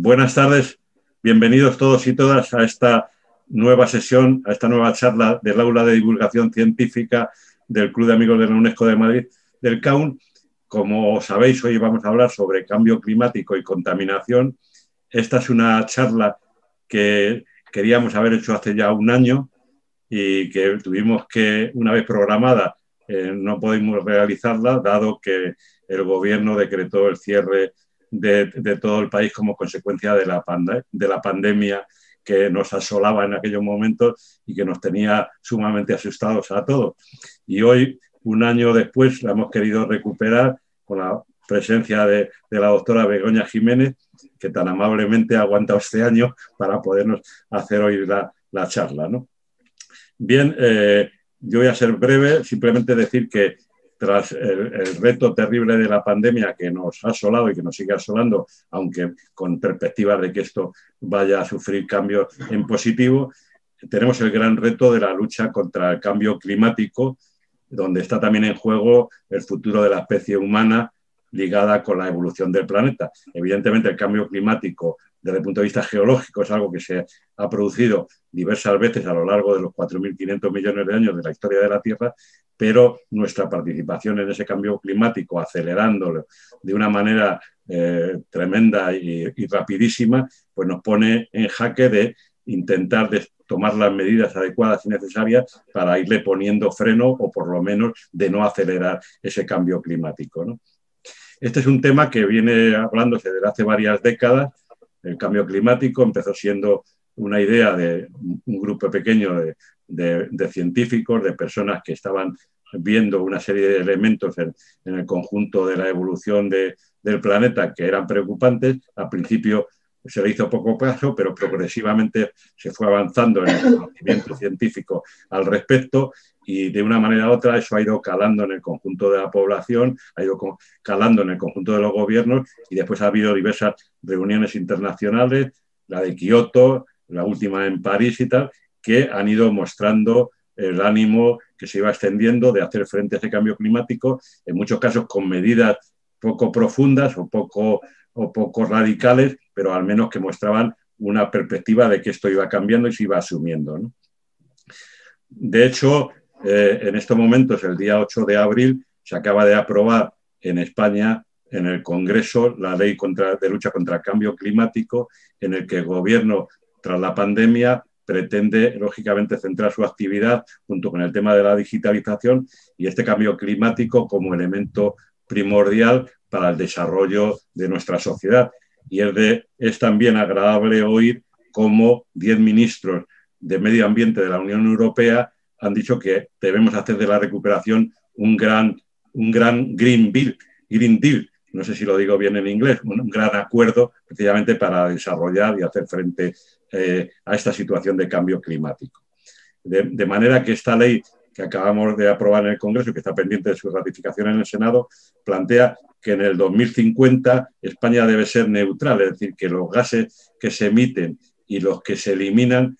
Buenas tardes, bienvenidos todos y todas a esta nueva sesión, a esta nueva charla del aula de divulgación científica del Club de Amigos de la UNESCO de Madrid, del CAUN. Como sabéis, hoy vamos a hablar sobre cambio climático y contaminación. Esta es una charla que queríamos haber hecho hace ya un año y que tuvimos que, una vez programada, eh, no pudimos realizarla, dado que el gobierno decretó el cierre de, todo el país como consecuencia de la, de la pandemia que nos asolaba en aquellos momentos y que nos tenía sumamente asustados a todos. Y hoy, un año después, la hemos querido recuperar con la presencia de, la doctora Begoña Jiménez, que tan amablemente ha aguantado este año para podernos hacer hoy la, charla. ¿no? Bien, eh, yo voy a ser breve, simplemente decir que tras el, reto terrible de la pandemia que nos ha asolado y que nos sigue asolando, aunque con perspectivas de que esto vaya a sufrir cambios en positivo, tenemos el gran reto de la lucha contra el cambio climático, donde está también en juego el futuro de la especie humana ligada con la evolución del planeta. Evidentemente, el cambio climático desde el punto de vista geológico es algo que se ha producido diversas veces a lo largo de los 4.500 millones de años de la historia de la Tierra, pero nuestra participación en ese cambio climático, acelerándolo de una manera eh, tremenda y, rapidísima, pues nos pone en jaque de intentar tomar las medidas adecuadas y necesarias para irle poniendo freno o por lo menos de no acelerar ese cambio climático. Este es un tema que viene hablándose desde hace varias décadas el cambio climático empezó siendo una idea de un grupo pequeño de, científicos, de personas que estaban viendo una serie de elementos en, el conjunto de la evolución del planeta que eran preocupantes. Al principio se le hizo poco caso, pero progresivamente se fue avanzando en el conocimiento científico al respecto y de una manera u otra eso ha ido calando en el conjunto de la población, ha ido calando en el conjunto de los gobiernos y después ha habido diversas reuniones internacionales, la de Kioto, la última en París y tal, que han ido mostrando el ánimo que se iba extendiendo de hacer frente a ese cambio climático, en muchos casos con medidas poco profundas o poco, o poco radicales, pero al menos que mostraban una perspectiva de que esto iba cambiando y se iba asumiendo. De hecho, eh, en estos momentos, el día 8 de abril, se acaba de aprobar en España, en el Congreso, la ley de lucha contra el cambio climático, en el que el gobierno, tras la pandemia, pretende, lógicamente, centrar su actividad junto con el tema de la digitalización y este cambio climático como elemento primordial para el desarrollo de nuestra sociedad. Y es, es también agradable oír cómo 10 ministros de Medio Ambiente de la Unión Europea han dicho que debemos hacer de la recuperación un gran, un gran Green, Bill, Green Deal, no sé si lo digo bien en inglés, un, gran acuerdo precisamente para desarrollar y hacer frente eh, a esta situación de cambio climático. De, manera que esta ley que acabamos de aprobar en el Congreso que está pendiente de su ratificación en el Senado, plantea que en el 2050 España debe ser neutral, es decir, que los gases que se emiten y los que se eliminan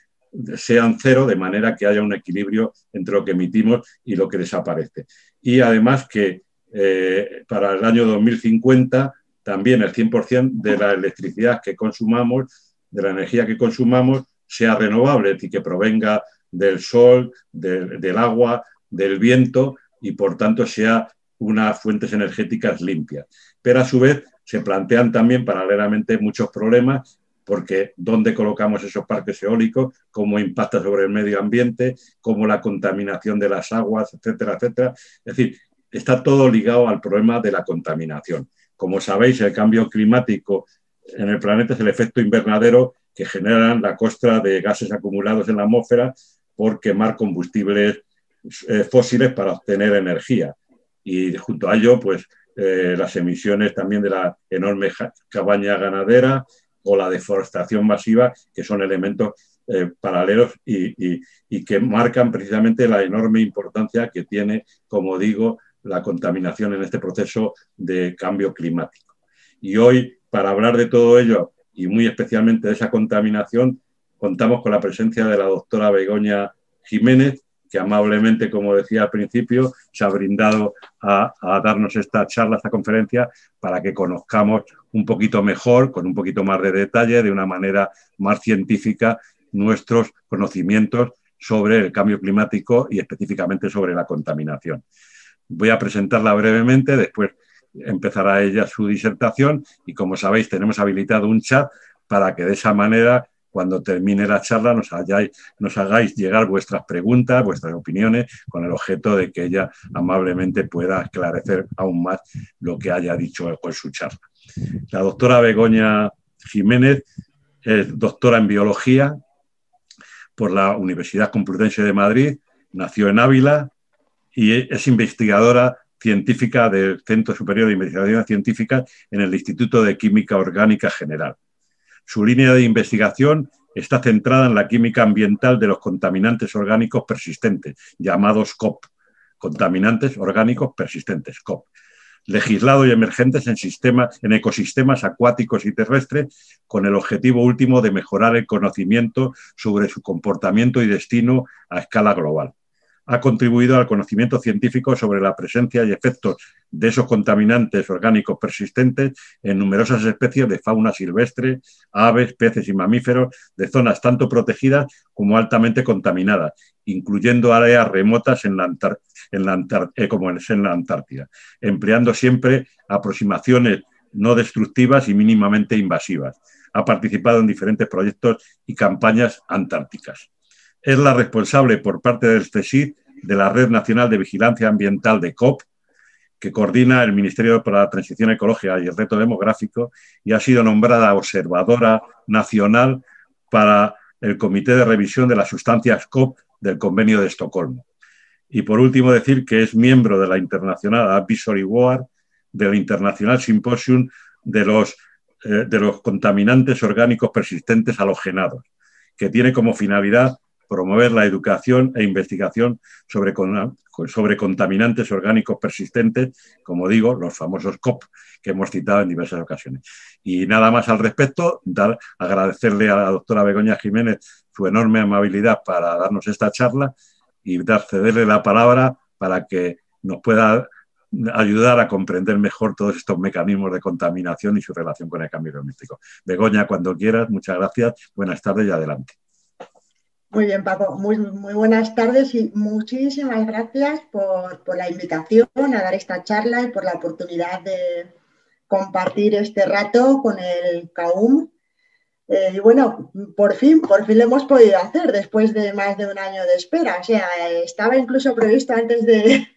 sean cero, de manera que haya un equilibrio entre lo que emitimos y lo que desaparece. Y además que eh, para el año 2050 también el 100% de la electricidad que consumamos, de la energía que consumamos, sea renovable, es decir, que provenga del sol, del agua, del viento y por tanto sea unas fuentes energéticas limpias. Pero a su vez se plantean también paralelamente muchos problemas porque dónde colocamos esos parques eólicos, cómo impacta sobre el medio ambiente, cómo la contaminación de las aguas, etcétera, etcétera. Es decir, está todo ligado al problema de la contaminación. Como sabéis, el cambio climático en el planeta es el efecto invernadero que generan la costra de gases acumulados en la atmósfera por quemar combustibles eh, fósiles para obtener energía. Y junto a ello, pues eh, las emisiones también de la enorme cabaña ganadera, o la deforestación masiva, que son elementos eh, paralelos y, que marcan precisamente la enorme importancia que tiene, como digo, la contaminación en este proceso de cambio climático. Y hoy, para hablar de todo ello y muy especialmente de esa contaminación, contamos con la presencia de la doctora Begoña Jiménez, que amablemente, como decía al principio, se ha brindado a, darnos esta charla, esta conferencia, para que conozcamos un poquito mejor, con un poquito más de detalle, de una manera más científica, nuestros conocimientos sobre el cambio climático y específicamente sobre la contaminación. Voy a presentarla brevemente, después empezará ella su disertación y como sabéis tenemos habilitado un chat para que de esa manera cuando termine la charla nos, hagáis llegar vuestras preguntas, vuestras opiniones, con el objeto de que ella amablemente pueda esclarecer aún más lo que haya dicho en su charla. La doctora Begoña Jiménez es doctora en biología por la Universidad Complutense de Madrid, nació en Ávila y es investigadora científica del Centro Superior de Investigación Científica en el Instituto de Química Orgánica General. Su línea de investigación está centrada en la química ambiental de los contaminantes orgánicos persistentes, llamados COP, contaminantes orgánicos persistentes, COP, legislados y emergentes en, sistemas, en ecosistemas acuáticos y terrestres, con el objetivo último de mejorar el conocimiento sobre su comportamiento y destino a escala global ha contribuido al conocimiento científico sobre la presencia y efectos de esos contaminantes orgánicos persistentes en numerosas especies de fauna silvestre, aves, peces y mamíferos de zonas tanto protegidas como altamente contaminadas, incluyendo áreas remotas en la eh, como en la Antártida, empleando siempre aproximaciones no destructivas y mínimamente invasivas. Ha participado en diferentes proyectos y campañas antárticas es la responsable por parte del CSIC de la Red Nacional de Vigilancia Ambiental de COP, que coordina el Ministerio para la Transición Ecológica y el Reto Demográfico, y ha sido nombrada observadora nacional para el Comité de Revisión de las Sustancias COP del Convenio de Estocolmo. Y por último, decir que es miembro de la Internacional Advisory Board del Internacional Symposium de los, eh, de los contaminantes orgánicos persistentes halogenados, que tiene como finalidad promover la educación e investigación sobre, sobre contaminantes orgánicos persistentes, como digo, los famosos COP, que hemos citado en diversas ocasiones. Y nada más al respecto, dar, agradecerle a la doctora Begoña Jiménez su enorme amabilidad para darnos esta charla y dar, cederle la palabra para que nos pueda ayudar a comprender mejor todos estos mecanismos de contaminación y su relación con el cambio climático. Begoña, cuando quieras, muchas gracias, buenas tardes y adelante. Muy bien, Paco. Muy, buenas tardes y muchísimas gracias por, la invitación a dar esta charla y por la oportunidad de compartir este rato con el CAUM. Eh, y bueno, por fin, por fin lo hemos podido hacer después de más de un año de espera. O sea, estaba incluso previsto antes de,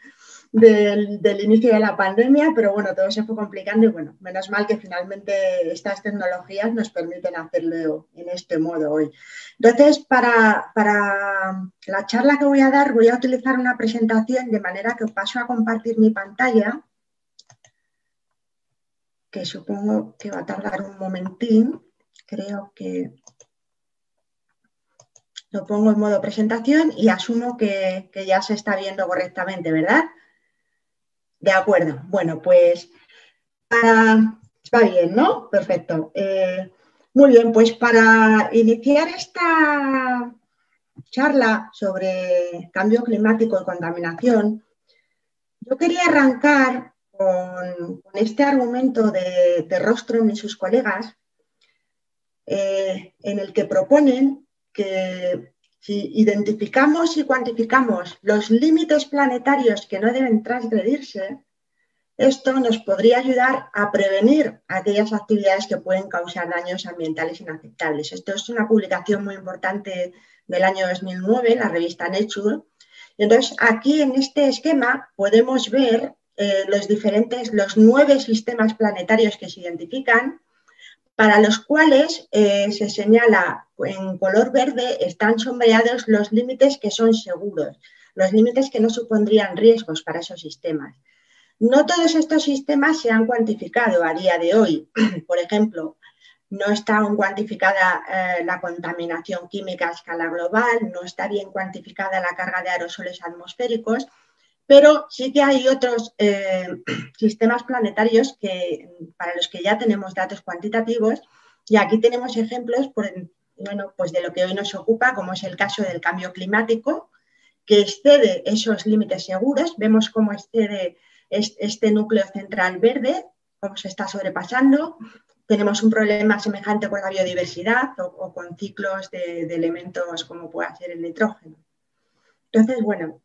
del, inicio de la pandemia, pero bueno, todo se fue complicando y bueno, menos mal que finalmente estas tecnologías nos permiten hacerlo en este modo hoy. Entonces, para, para la charla que voy a dar, voy a utilizar una presentación de manera que paso a compartir mi pantalla, que supongo que va a tardar un momentín. Creo que lo pongo en modo presentación y asumo que, que ya se está viendo correctamente, ¿verdad? De acuerdo. Bueno, pues. Va bien, ¿no? Perfecto. Eh, muy bien, pues para iniciar esta charla sobre cambio climático y contaminación, yo quería arrancar con, este argumento de, de, Rostrom y sus colegas, eh, en el que proponen que si identificamos y cuantificamos los límites planetarios que no deben transgredirse, esto nos podría ayudar a prevenir aquellas actividades que pueden causar daños ambientales inaceptables. Esto es una publicación muy importante del año 2009, la revista Nature. entonces, aquí en este esquema podemos ver eh, los diferentes, los nueve sistemas planetarios que se identifican para los cuales eh, se señala en color verde, están sombreados los límites que son seguros, los límites que no supondrían riesgos para esos sistemas. No todos estos sistemas se han cuantificado a día de hoy. Por ejemplo, no está aún cuantificada eh, la contaminación química a escala global, no está bien cuantificada la carga de aerosoles atmosféricos pero sí que hay otros eh, sistemas planetarios que, para los que ya tenemos datos cuantitativos y aquí tenemos ejemplos bueno, pues de lo que hoy nos ocupa, como es el caso del cambio climático, que excede esos límites seguros. Vemos cómo excede este núcleo central verde, cómo se está sobrepasando. Tenemos un problema semejante con la biodiversidad o, con ciclos de, elementos como puede ser el nitrógeno. Entonces, bueno,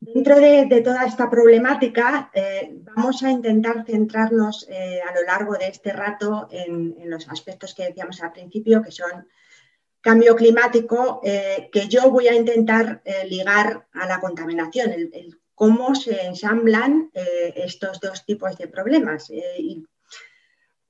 dentro de, toda esta problemática eh, vamos a intentar centrarnos eh, a lo largo de este rato en, los aspectos que decíamos al principio, que son cambio climático, eh, que yo voy a intentar ligar a la contaminación, el, cómo se ensamblan estos dos tipos de problemas.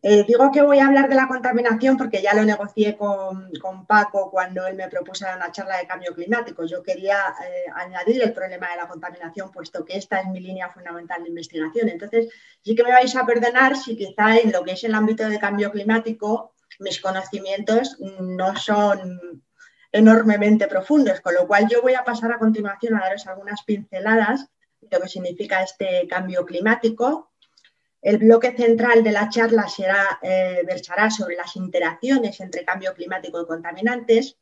Eh, digo que voy a hablar de la contaminación porque ya lo negocié con, Paco cuando él me propuso una charla de cambio climático. Yo quería eh, añadir el problema de la contaminación, puesto que esta es mi línea fundamental de investigación. Entonces, sí que me vais a perdonar si quizá en lo que es el ámbito de cambio climático mis conocimientos no son enormemente profundos, con lo cual yo voy a pasar a continuación a daros algunas pinceladas de lo que significa este cambio climático el bloque central de la charla será, eh, versará sobre las interacciones entre cambio climático y contaminantes.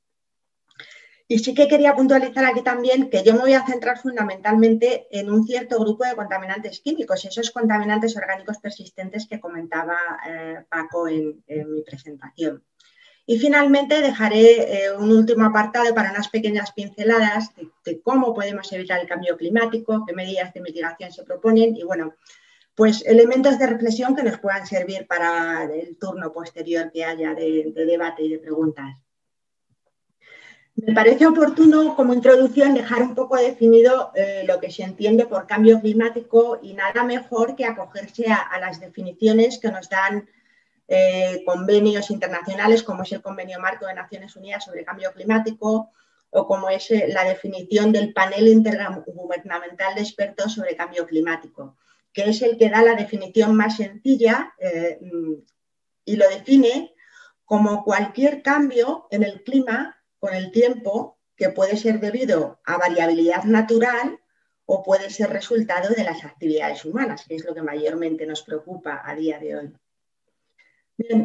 Y sí que quería puntualizar aquí también que yo me voy a centrar fundamentalmente en un cierto grupo de contaminantes químicos, esos contaminantes orgánicos persistentes que comentaba eh, Paco en, mi presentación. Y finalmente dejaré eh, un último apartado para unas pequeñas pinceladas de, de, cómo podemos evitar el cambio climático, qué medidas de mitigación se proponen y bueno, pues elementos de reflexión que nos puedan servir para el turno posterior que haya de, debate y de preguntas. Me parece oportuno como introducción dejar un poco definido eh, lo que se entiende por cambio climático y nada mejor que acogerse a, las definiciones que nos dan eh, convenios internacionales como es el Convenio Marco de Naciones Unidas sobre Cambio Climático o como es eh, la definición del panel intergubernamental de expertos sobre cambio climático que es el que da la definición más sencilla y lo define como cualquier cambio en el clima con el tiempo que puede ser debido a variabilidad natural o puede ser resultado de las actividades humanas, que es lo que mayormente nos preocupa a día de hoy.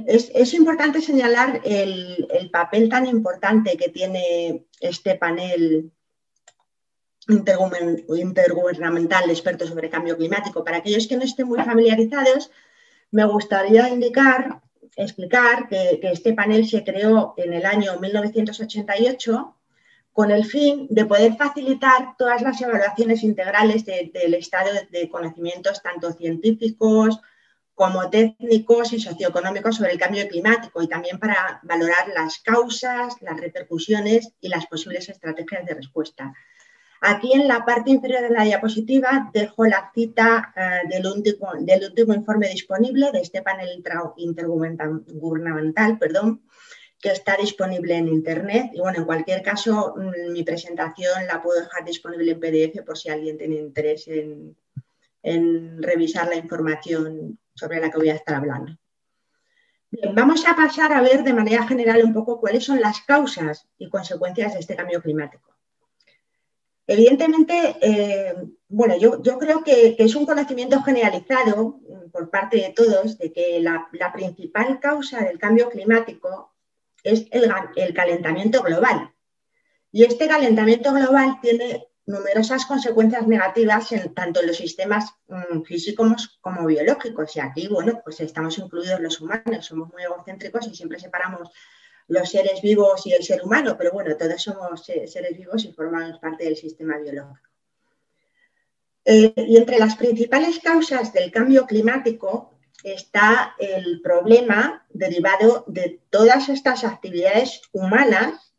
es, importante señalar el, el, papel tan importante que tiene este panel intergubernamental de expertos sobre cambio climático. Para aquellos que no estén muy familiarizados, me gustaría indicar, explicar que, este panel se creó en el año 1988 con el fin de poder facilitar todas las evaluaciones integrales del estado de conocimientos, tanto científicos como técnicos y socioeconómicos sobre el cambio climático y también para valorar las causas, las repercusiones y las posibles estrategias de respuesta. Aquí en la parte inferior de la diapositiva dejo la cita eh, del, último, informe disponible de este panel intergubernamental, perdón, que está disponible en Internet. Y bueno, en cualquier caso, mm, mi presentación la puedo dejar disponible en PDF por si alguien tiene interés en, en revisar la información sobre la que voy a estar hablando. Bien, vamos a pasar a ver de manera general un poco cuáles son las causas y consecuencias de este cambio climático. Evidentemente, eh, bueno, yo, creo que, es un conocimiento generalizado mm, por parte de todos de que la, principal causa del cambio climático es el, calentamiento global. Y este calentamiento global tiene numerosas consecuencias negativas en tanto en los sistemas mm, físicos como biológicos. Y aquí, bueno, pues estamos incluidos los humanos, somos muy egocéntricos y siempre separamos los seres vivos y el ser humano, pero bueno, todos somos seres vivos y formamos parte del sistema biológico. Eh, y entre las principales causas del cambio climático está el problema derivado de todas estas actividades humanas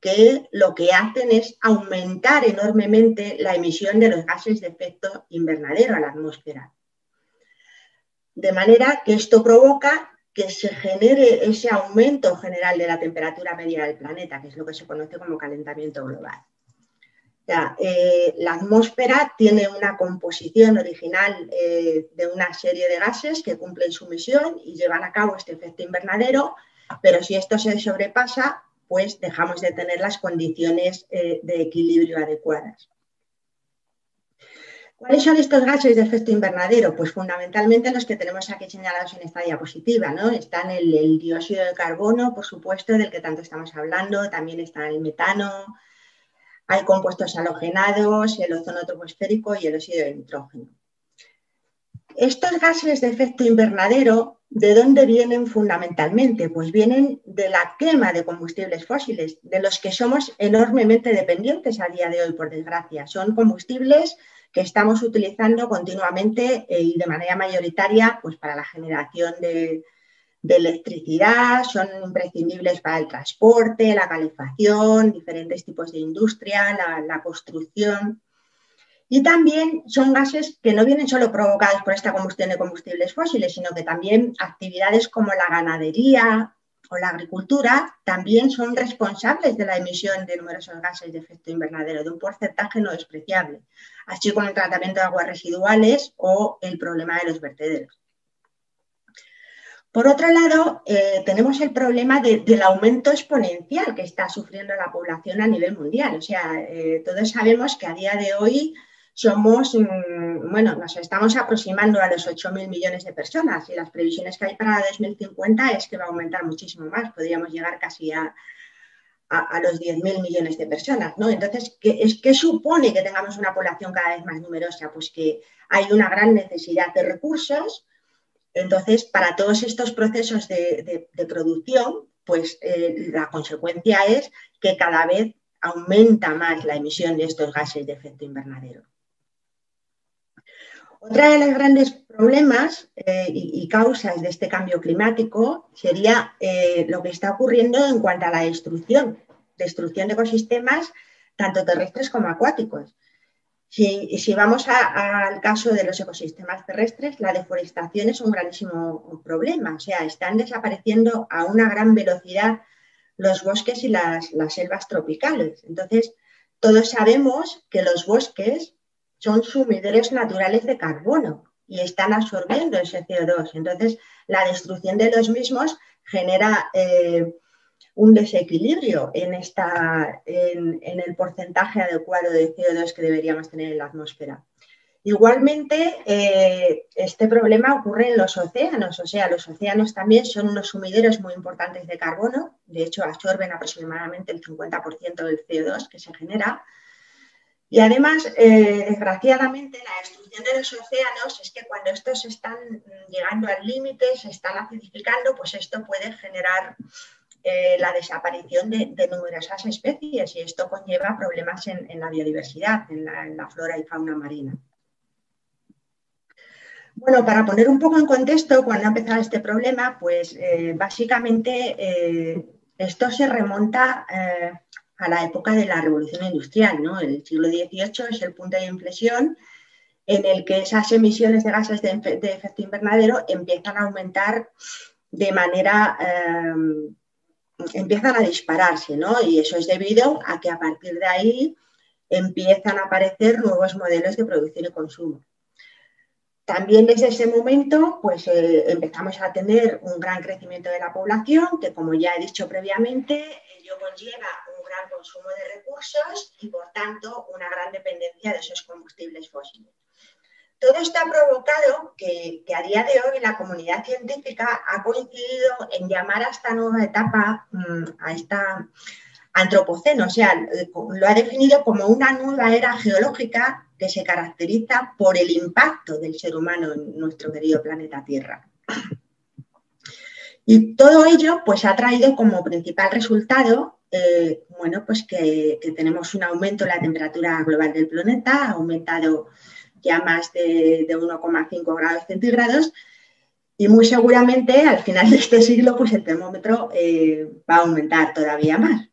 que lo que hacen es aumentar enormemente la emisión de los gases de efecto invernadero a la atmósfera. De manera que esto provoca que se genere ese aumento general de la temperatura media del planeta, que es lo que se conoce como calentamiento global. Eh, la atmósfera tiene una composición original eh, de una serie de gases que cumplen su misión y llevan a cabo este efecto invernadero, pero si esto se sobrepasa, pues dejamos de tener las condiciones eh, de equilibrio adecuadas. ¿Cuáles son estos gases de efecto invernadero? Pues fundamentalmente los que tenemos aquí señalados en esta diapositiva, ¿no? Están el, dióxido de carbono, por supuesto, del que tanto estamos hablando, también está el metano, hay compuestos halogenados, el ozono troposférico y el óxido de nitrógeno. Estos gases de efecto invernadero, ¿de dónde vienen fundamentalmente? Pues vienen de la quema de combustibles fósiles, de los que somos enormemente dependientes a día de hoy, por desgracia. Son combustibles que estamos utilizando continuamente eh, y de manera mayoritaria pues, para la generación de, electricidad, son imprescindibles para el transporte, la calefacción, diferentes tipos de industria, la, construcción. Y también son gases que no vienen solo provocados por esta combustión de combustibles fósiles, sino que también actividades como la ganadería o la agricultura también son responsables de la emisión de numerosos gases de efecto invernadero, de un porcentaje no despreciable así como el tratamiento de aguas residuales o el problema de los vertederos. Por otro lado, eh, tenemos el problema del aumento exponencial que está sufriendo la población a nivel mundial. O sea, eh, todos sabemos que a día de hoy somos, mm, bueno, nos estamos aproximando a los 8.000 millones de personas y las previsiones que hay para 2050 es que va a aumentar muchísimo más. Podríamos llegar casi a, a, los 10.000 millones de personas, ¿no? Entonces, ¿qué, es, ¿qué supone que tengamos una población cada vez más numerosa? Pues que hay una gran necesidad de recursos. Entonces, para todos estos procesos de, producción, pues eh, la consecuencia es que cada vez aumenta más la emisión de estos gases de efecto invernadero. Otra de los grandes problemas eh, y, causas de este cambio climático sería eh, lo que está ocurriendo en cuanto a la destrucción, destrucción de ecosistemas tanto terrestres como acuáticos. Si, vamos al caso de los ecosistemas terrestres, la deforestación es un grandísimo problema. O sea, están desapareciendo a una gran velocidad los bosques y las selvas tropicales. Entonces, todos sabemos que los bosques son sumidores naturales de carbono y están absorbiendo ese CO2. Entonces, la destrucción de los mismos genera eh, un desequilibrio en, esta, en, el porcentaje adecuado de CO2 que deberíamos tener en la atmósfera. Igualmente, eh, este problema ocurre en los océanos, o sea, los océanos también son unos sumideros muy importantes de carbono, de hecho absorben aproximadamente el 50% del CO2 que se genera, y además, eh, desgraciadamente, la destrucción de los océanos es que cuando estos están llegando al límite, se están acidificando, pues esto puede generar eh, la desaparición de, numerosas especies y esto conlleva problemas en, la biodiversidad, en la, flora y fauna marina. Bueno, para poner un poco en contexto, cuando ha empezado este problema, pues eh, básicamente esto se remonta a la época de la revolución industrial. ¿no? El siglo XVIII es el punto de inflexión en el que esas emisiones de gases de, efecto invernadero empiezan a aumentar de manera, em, empiezan a dispararse, ¿no? Y eso es debido a que a partir de ahí empiezan a aparecer nuevos modelos de producción y consumo. También desde ese momento, pues eh, empezamos a tener un gran crecimiento de la población, que como ya he dicho previamente, conlleva gran consumo de recursos y, por tanto, una gran dependencia de esos combustibles fósiles. Todo esto ha provocado que, a día de hoy la comunidad científica ha coincidido en llamar a esta nueva etapa, mm, a esta antropoceno, o sea, lo ha definido como una nueva era geológica que se caracteriza por el impacto del ser humano en nuestro querido planeta Tierra. Y todo ello pues, ha traído como principal resultado eh, bueno, pues que, tenemos un aumento en la temperatura global del planeta, ha aumentado ya más de, 1,5 grados centígrados y muy seguramente al final de este siglo pues el termómetro eh, va a aumentar todavía más.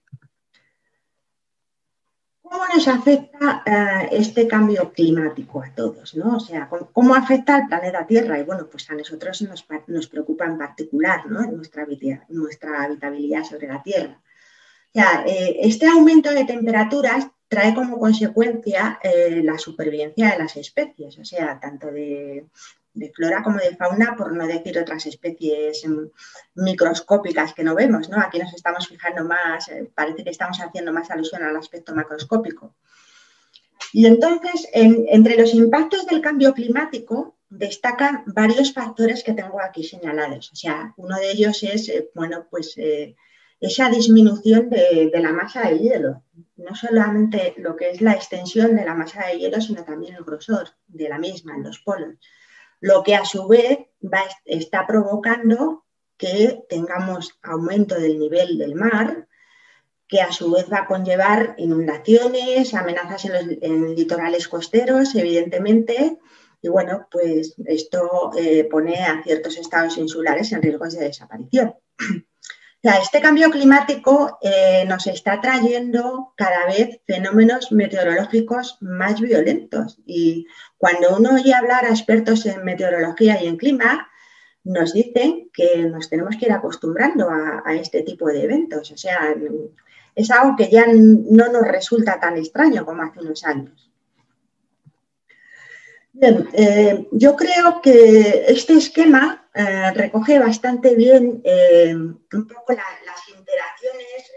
¿Cómo nos afecta eh, este cambio climático a todos? ¿no? O sea, ¿cómo, afecta al planeta Tierra? Y bueno, pues a nosotros nos, preocupa en particular nuestra, nuestra habitabilidad sobre la Tierra. Eh, este aumento de temperaturas trae como consecuencia eh, la supervivencia de las especies, o sea, tanto de, flora como de fauna, por no decir otras especies microscópicas que no vemos, ¿no? Aquí nos estamos fijando más, eh, parece que estamos haciendo más alusión al aspecto macroscópico. Y entonces, entre los impactos del cambio climático, destacan varios factores que tengo aquí señalados. O sea, uno de ellos es, bueno, pues esa disminución de, la masa del hielo. no solamente lo que es la extensión de la masa de hielo, sino también el grosor de la misma en los polos, lo que a su vez está provocando que tengamos aumento del nivel del mar, que a su vez va a conllevar inundaciones, amenazas en los litorales costeros, evidentemente, y bueno, pues esto eh, pone a ciertos estados insulares en riesgos de desaparición. Este cambio climático eh, nos está trayendo cada vez fenómenos meteorológicos más violentos y cuando uno oye hablar a expertos en meteorología y en clima, nos dicen que nos tenemos que ir acostumbrando a, este tipo de eventos. O sea, es algo que ya no nos resulta tan extraño como hace unos años. Bien, eh, yo creo que este esquema eh, recoge bastante bien eh, un poco las interacciones,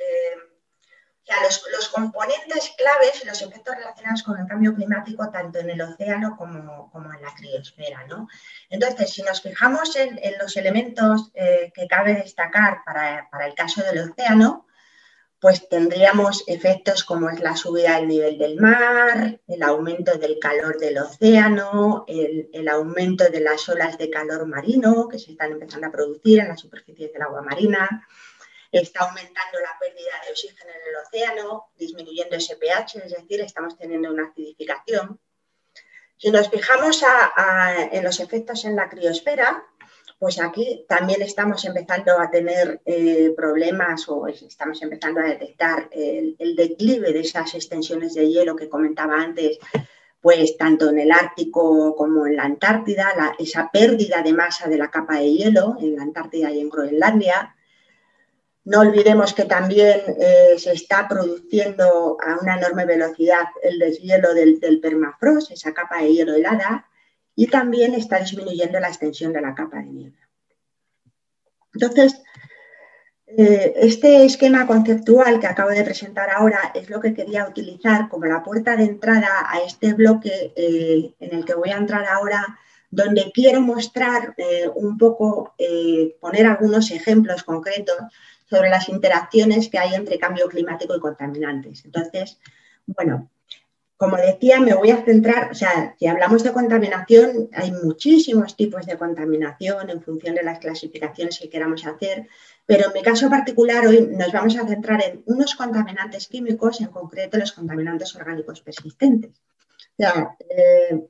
o sea, los, componentes claves y los efectos relacionados con el cambio climático tanto en el océano como, en la criosfera. ¿no? Entonces, si nos fijamos en, los elementos que cabe destacar para el caso del océano, pues tendríamos efectos como es la subida del nivel del mar, el aumento del calor del océano, el, aumento de las olas de calor marino que se están empezando a producir en la superficie del agua marina, está aumentando la pérdida de oxígeno en el océano, disminuyendo ese pH, es decir, estamos teniendo una acidificación. Si nos fijamos en los efectos en la criosfera, pues aquí también estamos empezando a tener eh, problemas o estamos empezando a detectar el, declive de esas extensiones de hielo que comentaba antes, pues tanto en el Ártico como en la Antártida, esa pérdida de masa de la capa de hielo en la Antártida y en Groenlandia. No olvidemos que también eh, se está produciendo a una enorme velocidad el deshielo del, del permafrost, esa capa de hielo helada, y también está disminuyendo la extensión de la capa de nieve. Entonces, eh, este esquema conceptual que acabo de presentar ahora es lo que quería utilizar como la puerta de entrada a este bloque eh, en el que voy a entrar ahora, donde quiero mostrar eh, un poco, poner algunos ejemplos concretos sobre las interacciones que hay entre cambio climático y contaminantes. Entonces, bueno, como decía, me voy a centrar, o sea, si hablamos de contaminación, hay muchísimos tipos de contaminación en función de las clasificaciones que queramos hacer, pero en mi caso particular hoy nos vamos a centrar en unos contaminantes químicos, en concreto los contaminantes orgánicos persistentes. O sea, eh,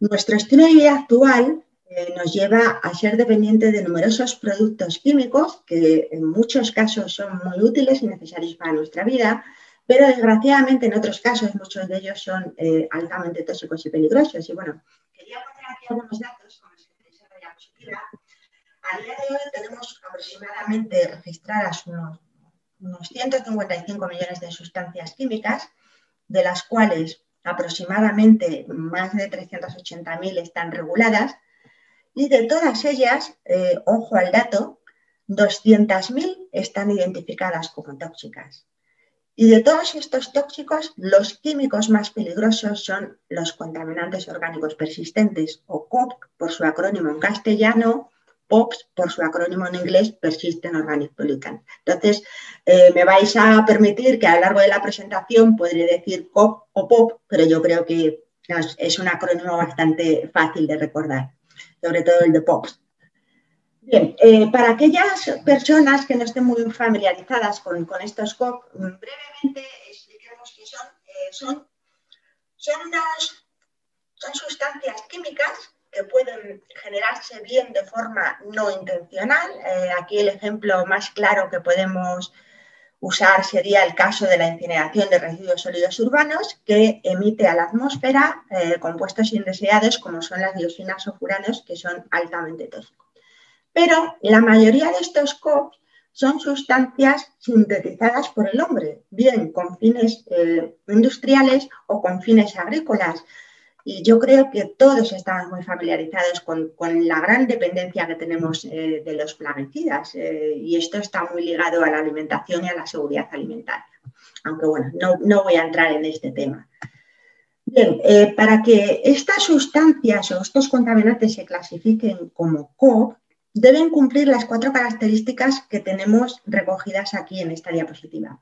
nuestro estilo de vida actual eh, nos lleva a ser dependiente de numerosos productos químicos que en muchos casos son muy útiles y necesarios para nuestra vida, pero desgraciadamente en otros casos muchos de ellos son eh, altamente tóxicos y peligrosos. Y bueno, quería poner aquí algunos datos como se dice la diapositiva. A día de hoy tenemos aproximadamente registradas unos, unos 155 millones de sustancias químicas, de las cuales aproximadamente más de 380.000 están reguladas y de todas ellas, eh, ojo al dato, 200.000 están identificadas como tóxicas. Y de todos estos tóxicos, los químicos más peligrosos son los contaminantes orgánicos persistentes, o COP por su acrónimo en castellano, POPs por su acrónimo en inglés, Persistent Organic Pollutant. Entonces, eh, me vais a permitir que a lo largo de la presentación podré decir COP o POP, pero yo creo que es un acrónimo bastante fácil de recordar, sobre todo el de POPs. Bien, eh, para aquellas personas que no estén muy familiarizadas con, estos COP, brevemente expliquemos que son, eh, son, sustancias químicas que pueden generarse bien de forma no intencional. Eh, aquí el ejemplo más claro que podemos usar sería el caso de la incineración de residuos sólidos urbanos que emite a la atmósfera compuestos indeseados como son las dioxinas o furanos que son altamente tóxicos. Pero la mayoría de estos COPs son sustancias sintetizadas por el hombre, bien con fines eh, industriales o con fines agrícolas. Y yo creo que todos estamos muy familiarizados con, la gran dependencia que tenemos eh, de los plaguicidas. Eh, y esto está muy ligado a la alimentación y a la seguridad alimentaria. Aunque bueno, no, no voy a entrar en este tema. Bien, para que estas sustancias o estos contaminantes se clasifiquen como COP, deben cumplir las cuatro características que tenemos recogidas aquí en esta diapositiva.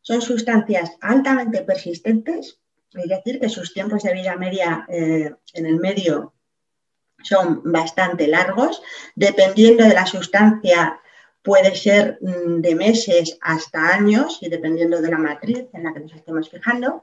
son sustancias altamente persistentes, es decir, que sus tiempos de vida media eh, en el medio son bastante largos, dependiendo de la sustancia puede ser mm, de meses hasta años y dependiendo de la matriz en la que nos estemos fijando.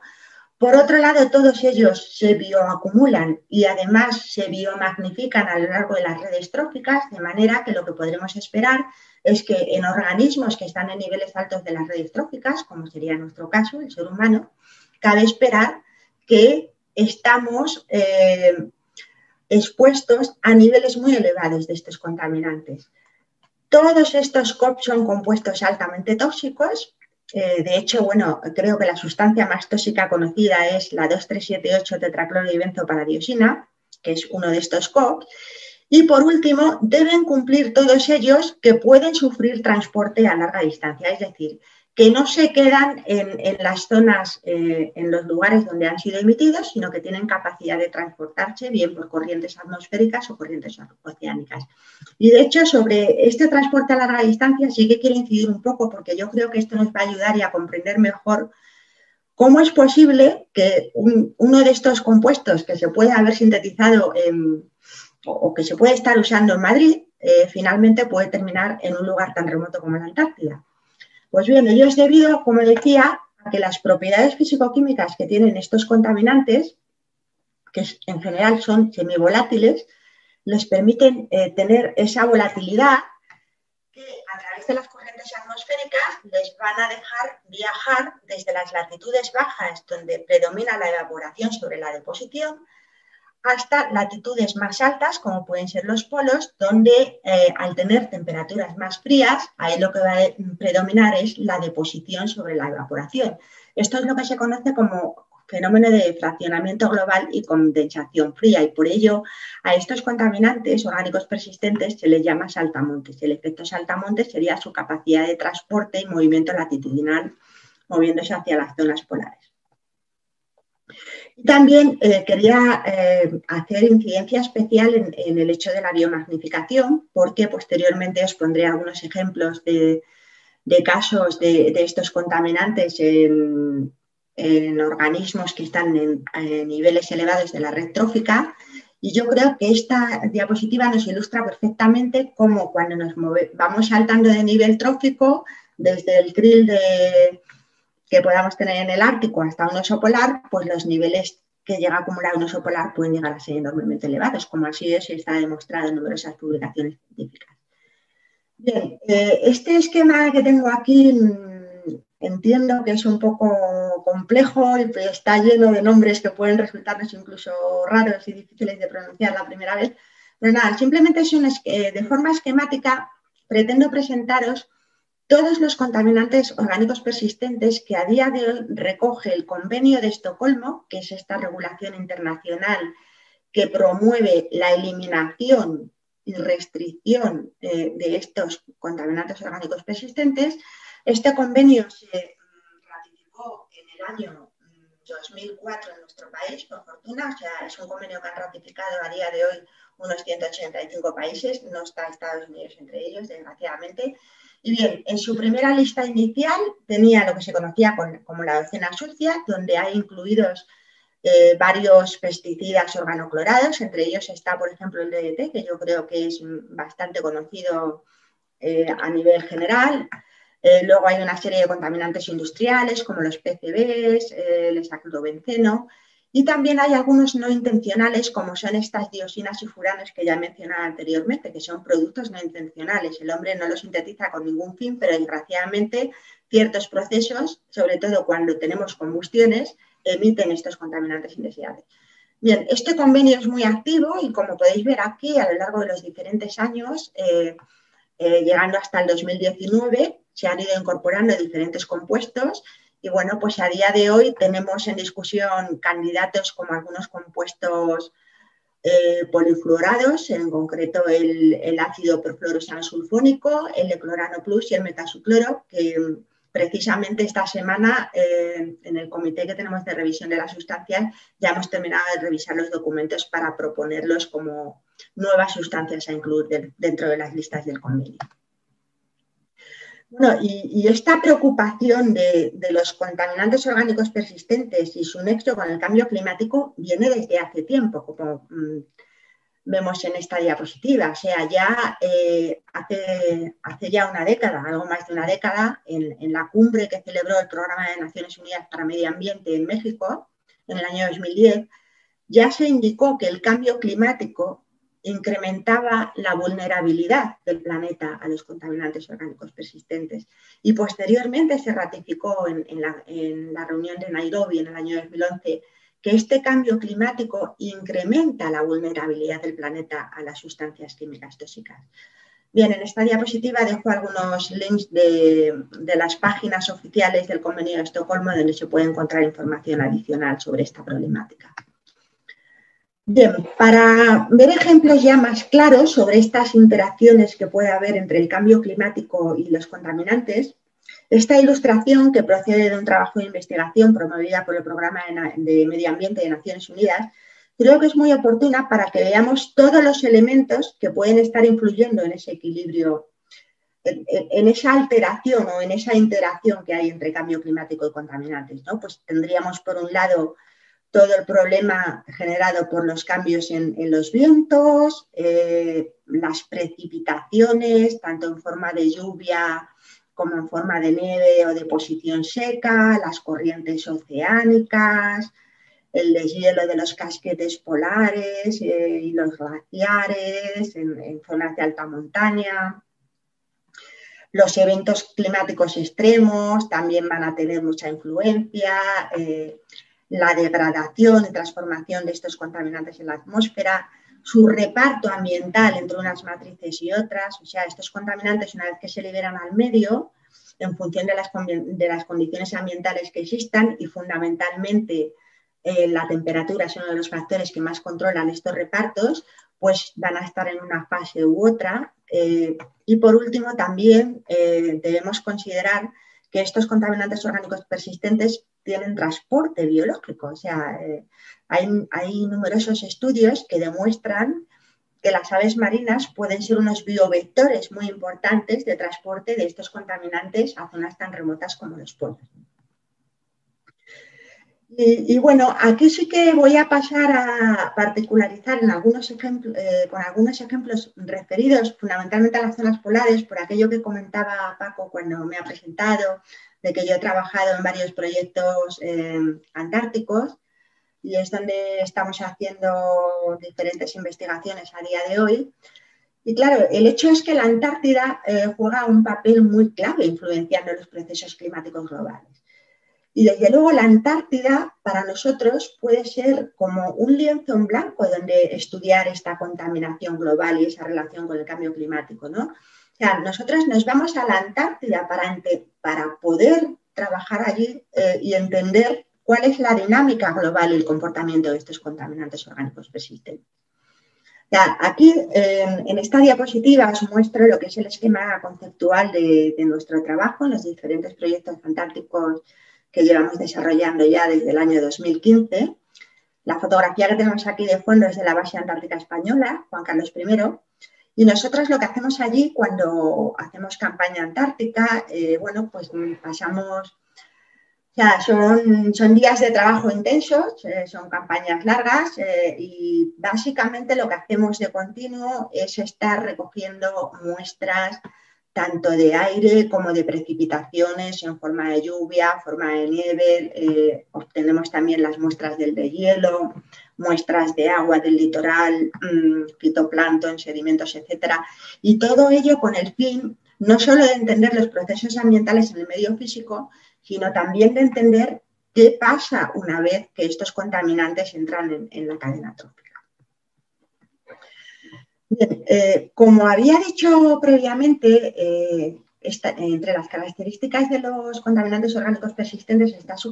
Por otro lado, todos ellos se bioacumulan y además se biomagnifican a lo largo de las redes tróficas, de manera que lo que podremos esperar es que en organismos que están en niveles altos de las redes tróficas, como sería nuestro caso, el ser humano, cabe esperar que estamos eh, expuestos a niveles muy elevados de estos contaminantes. Todos estos COP son compuestos altamente tóxicos eh, de hecho, bueno, creo que la sustancia más tóxica conocida es la 2378 tetraclorodibenzoparadiosina, que es uno de estos COP. Y por último, deben cumplir todos ellos que pueden sufrir transporte a larga distancia, es decir, que no se quedan en, las zonas, eh, en los lugares donde han sido emitidos, sino que tienen capacidad de transportarse bien por corrientes atmosféricas o corrientes oceánicas. Y de hecho, sobre este transporte a larga distancia sí que quiero incidir un poco, porque yo creo que esto nos va a ayudar a comprender mejor cómo es posible que uno de estos compuestos que se puede haber sintetizado o, que se puede estar usando en Madrid, eh, finalmente puede terminar en un lugar tan remoto como la Antártida. Pues bien, ello es debido, como decía, a que las propiedades físico-químicas que tienen estos contaminantes, que en general son semivolátiles, les permiten eh, tener esa volatilidad que a través de las corrientes atmosféricas les van a dejar viajar desde las latitudes bajas, donde predomina la evaporación sobre la deposición, hasta latitudes más altas, como pueden ser los polos, donde eh, al tener temperaturas más frías, ahí lo que va a predominar es la deposición sobre la evaporación. Esto es lo que se conoce como fenómeno de fraccionamiento global y condensación fría y por ello a estos contaminantes orgánicos persistentes se les llama saltamontes. El efecto saltamontes sería su capacidad de transporte y movimiento latitudinal moviéndose hacia las zonas polares. También eh, quería eh, hacer incidencia especial en, el hecho de la biomagnificación, porque posteriormente os pondré algunos ejemplos de, casos de, estos contaminantes en, organismos que están en, niveles elevados de la red trófica. Y yo creo que esta diapositiva nos ilustra perfectamente cómo cuando nos vamos saltando de nivel trófico, desde el krill de, que podamos tener en el Ártico hasta un oso polar, pues los niveles que llega a acumular un oso polar pueden llegar a ser enormemente elevados, como así es y está demostrado en numerosas publicaciones científicas. Bien, eh, este esquema que tengo aquí mm, entiendo que es un poco complejo y está lleno de nombres que pueden resultarnos incluso raros y difíciles de pronunciar la primera vez. Pero nada, simplemente es un, eh, de forma esquemática pretendo presentaros todos los contaminantes orgánicos persistentes que a día de hoy recoge el Convenio de Estocolmo, que es esta regulación internacional que promueve la eliminación y restricción eh, de estos contaminantes orgánicos persistentes. Este convenio se mm, ratificó en el año 2004 mm, en nuestro país, por fortuna, o sea, es un convenio que han ratificado a día de hoy unos 185 países, no está Estados Unidos entre ellos, desgraciadamente, y bien, en su primera lista inicial tenía lo que se conocía como la docena sucia, donde hay incluidos eh, varios pesticidas organoclorados, entre ellos está, por ejemplo, el DDT, que yo creo que es bastante conocido eh, a nivel general. Eh, luego hay una serie de contaminantes industriales como los PCBs, el hexaclobenceno, y también hay algunos no intencionales, como son estas diosinas y furanos que ya he mencionado anteriormente, que son productos no intencionales. El hombre no los sintetiza con ningún fin, pero desgraciadamente ciertos procesos, sobre todo cuando tenemos combustiones, emiten estos contaminantes indeseables. Bien, este convenio es muy activo y como podéis ver aquí, a lo largo de los diferentes años, eh, eh, llegando hasta el 2019, se han ido incorporando diferentes compuestos y bueno, pues a día de hoy tenemos en discusión candidatos como algunos compuestos eh, polifluorados, en concreto el, ácido perfluorosano sulfónico, el eclorano plus y el metasucloro, que precisamente esta semana eh, en el comité que tenemos de revisión de las sustancias ya hemos terminado de revisar los documentos para proponerlos como nuevas sustancias a incluir dentro de las listas del convenio. Bueno, y, esta preocupación de, los contaminantes orgánicos persistentes y su nexo con el cambio climático viene desde hace tiempo, como mm, vemos en esta diapositiva. O sea, ya eh, hace, ya una década, algo más de una década, en, en, la cumbre que celebró el Programa de Naciones Unidas para Medio Ambiente en México, en el año 2010, ya se indicó que el cambio climático incrementaba la vulnerabilidad del planeta a los contaminantes orgánicos persistentes. Y posteriormente se ratificó en, la, en, la, reunión de Nairobi en el año 2011 que este cambio climático incrementa la vulnerabilidad del planeta a las sustancias químicas tóxicas. Bien, en esta diapositiva dejo algunos links de, de las páginas oficiales del Convenio de Estocolmo donde se puede encontrar información adicional sobre esta problemática. Bien, para ver ejemplos ya más claros sobre estas interacciones que puede haber entre el cambio climático y los contaminantes, esta ilustración, que procede de un trabajo de investigación promovida por el Programa de Medio Ambiente de Naciones Unidas, creo que es muy oportuna para que veamos todos los elementos que pueden estar influyendo en ese equilibrio, en, esa alteración o en esa interacción que hay entre cambio climático y contaminantes. Pues tendríamos, por un lado, todo el problema generado por los cambios en, los vientos, eh, las precipitaciones, tanto en forma de lluvia como en forma de nieve o de posición seca, las corrientes oceánicas, el deshielo de los casquetes polares eh, y los glaciares en, zonas de alta montaña. Los eventos climáticos extremos también van a tener mucha influencia. Eh, la degradación y transformación de estos contaminantes en la atmósfera, su reparto ambiental entre unas matrices y otras, o sea, estos contaminantes una vez que se liberan al medio, en función de las, de las condiciones ambientales que existan y fundamentalmente eh, la temperatura es uno de los factores que más controlan estos repartos, pues van a estar en una fase u otra. Eh, y por último, también eh, debemos considerar que estos contaminantes orgánicos persistentes tienen transporte biológico. O sea, eh, hay, numerosos estudios que demuestran que las aves marinas pueden ser unos biovectores muy importantes de transporte de estos contaminantes a zonas tan remotas como los polos. Y, bueno, aquí sí que voy a pasar a particularizar eh, con algunos ejemplos referidos fundamentalmente a las zonas polares, por aquello que comentaba Paco cuando me ha presentado, de que yo he trabajado en varios proyectos eh, antárticos y es donde estamos haciendo diferentes investigaciones a día de hoy. Y claro, el hecho es que la Antártida eh, juega un papel muy clave influenciando los procesos climáticos globales. Y desde luego la Antártida para nosotros puede ser como un lienzo en blanco donde estudiar esta contaminación global y esa relación con el cambio climático, ¿no? O sea, nosotros nos vamos a la Antártida para, para poder trabajar allí eh, y entender cuál es la dinámica global y el comportamiento de estos contaminantes orgánicos persistentes. aquí en esta diapositiva os muestro lo que es el esquema conceptual de, de nuestro trabajo en los diferentes proyectos antárticos que llevamos desarrollando ya desde el año 2015. La fotografía que tenemos aquí de fondo es de la base antártica española, Juan Carlos I. Y nosotros lo que hacemos allí cuando hacemos campaña antártica, eh, bueno, pues pasamos, o sea, son, son días de trabajo intensos, eh, son campañas largas eh, y básicamente lo que hacemos de continuo es estar recogiendo muestras tanto de aire como de precipitaciones en forma de lluvia, forma de nieve. Obtenemos también las muestras del de hielo, muestras de agua del litoral, mmm, fitoplancton, sedimentos, etc. Y todo ello con el fin no solo de entender los procesos ambientales en el medio físico, sino también de entender qué pasa una vez que estos contaminantes entran en la cadena trófica. Eh, como había dicho previamente, eh, entre las características de los contaminantes orgánicos persistentes está su,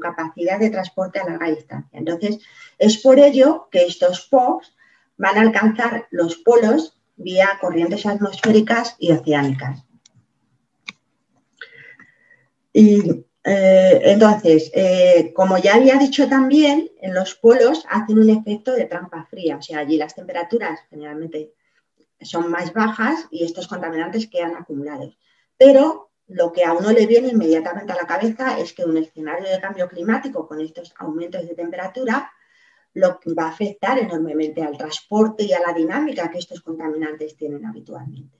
capacidad de transporte a larga distancia. Entonces, es por ello que estos POPs van a alcanzar los polos vía corrientes atmosféricas y oceánicas. Y eh, entonces, eh, como ya había dicho también, en los polos hacen un efecto de trampa fría, o sea, allí las temperaturas generalmente son más bajas y estos contaminantes quedan acumulados. Pero lo que a uno le viene inmediatamente a la cabeza es que un escenario de cambio climático con estos aumentos de temperatura lo va a afectar enormemente al transporte y a la dinámica que estos contaminantes tienen habitualmente.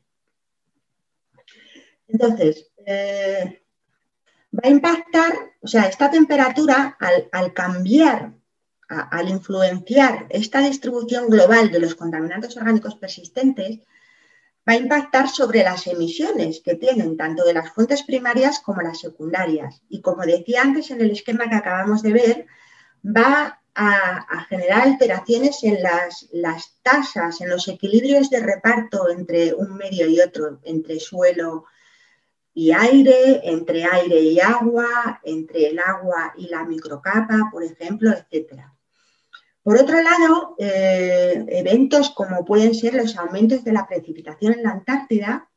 Entonces, eh, va a impactar, o sea, esta temperatura al, cambiar, al influenciar esta distribución global de los contaminantes orgánicos persistentes, va a impactar sobre las emisiones que tienen tanto de las fuentes primarias como las secundarias. Y como decía antes en el esquema que acabamos de ver, va a, generar alteraciones en las, las, tasas, en los equilibrios de reparto entre un medio y otro, entre suelo y aire, entre aire y agua, entre el agua y la microcapa, por ejemplo, etc. Por otro lado, eh, eventos como pueden ser los aumentos de la precipitación en la Antártida,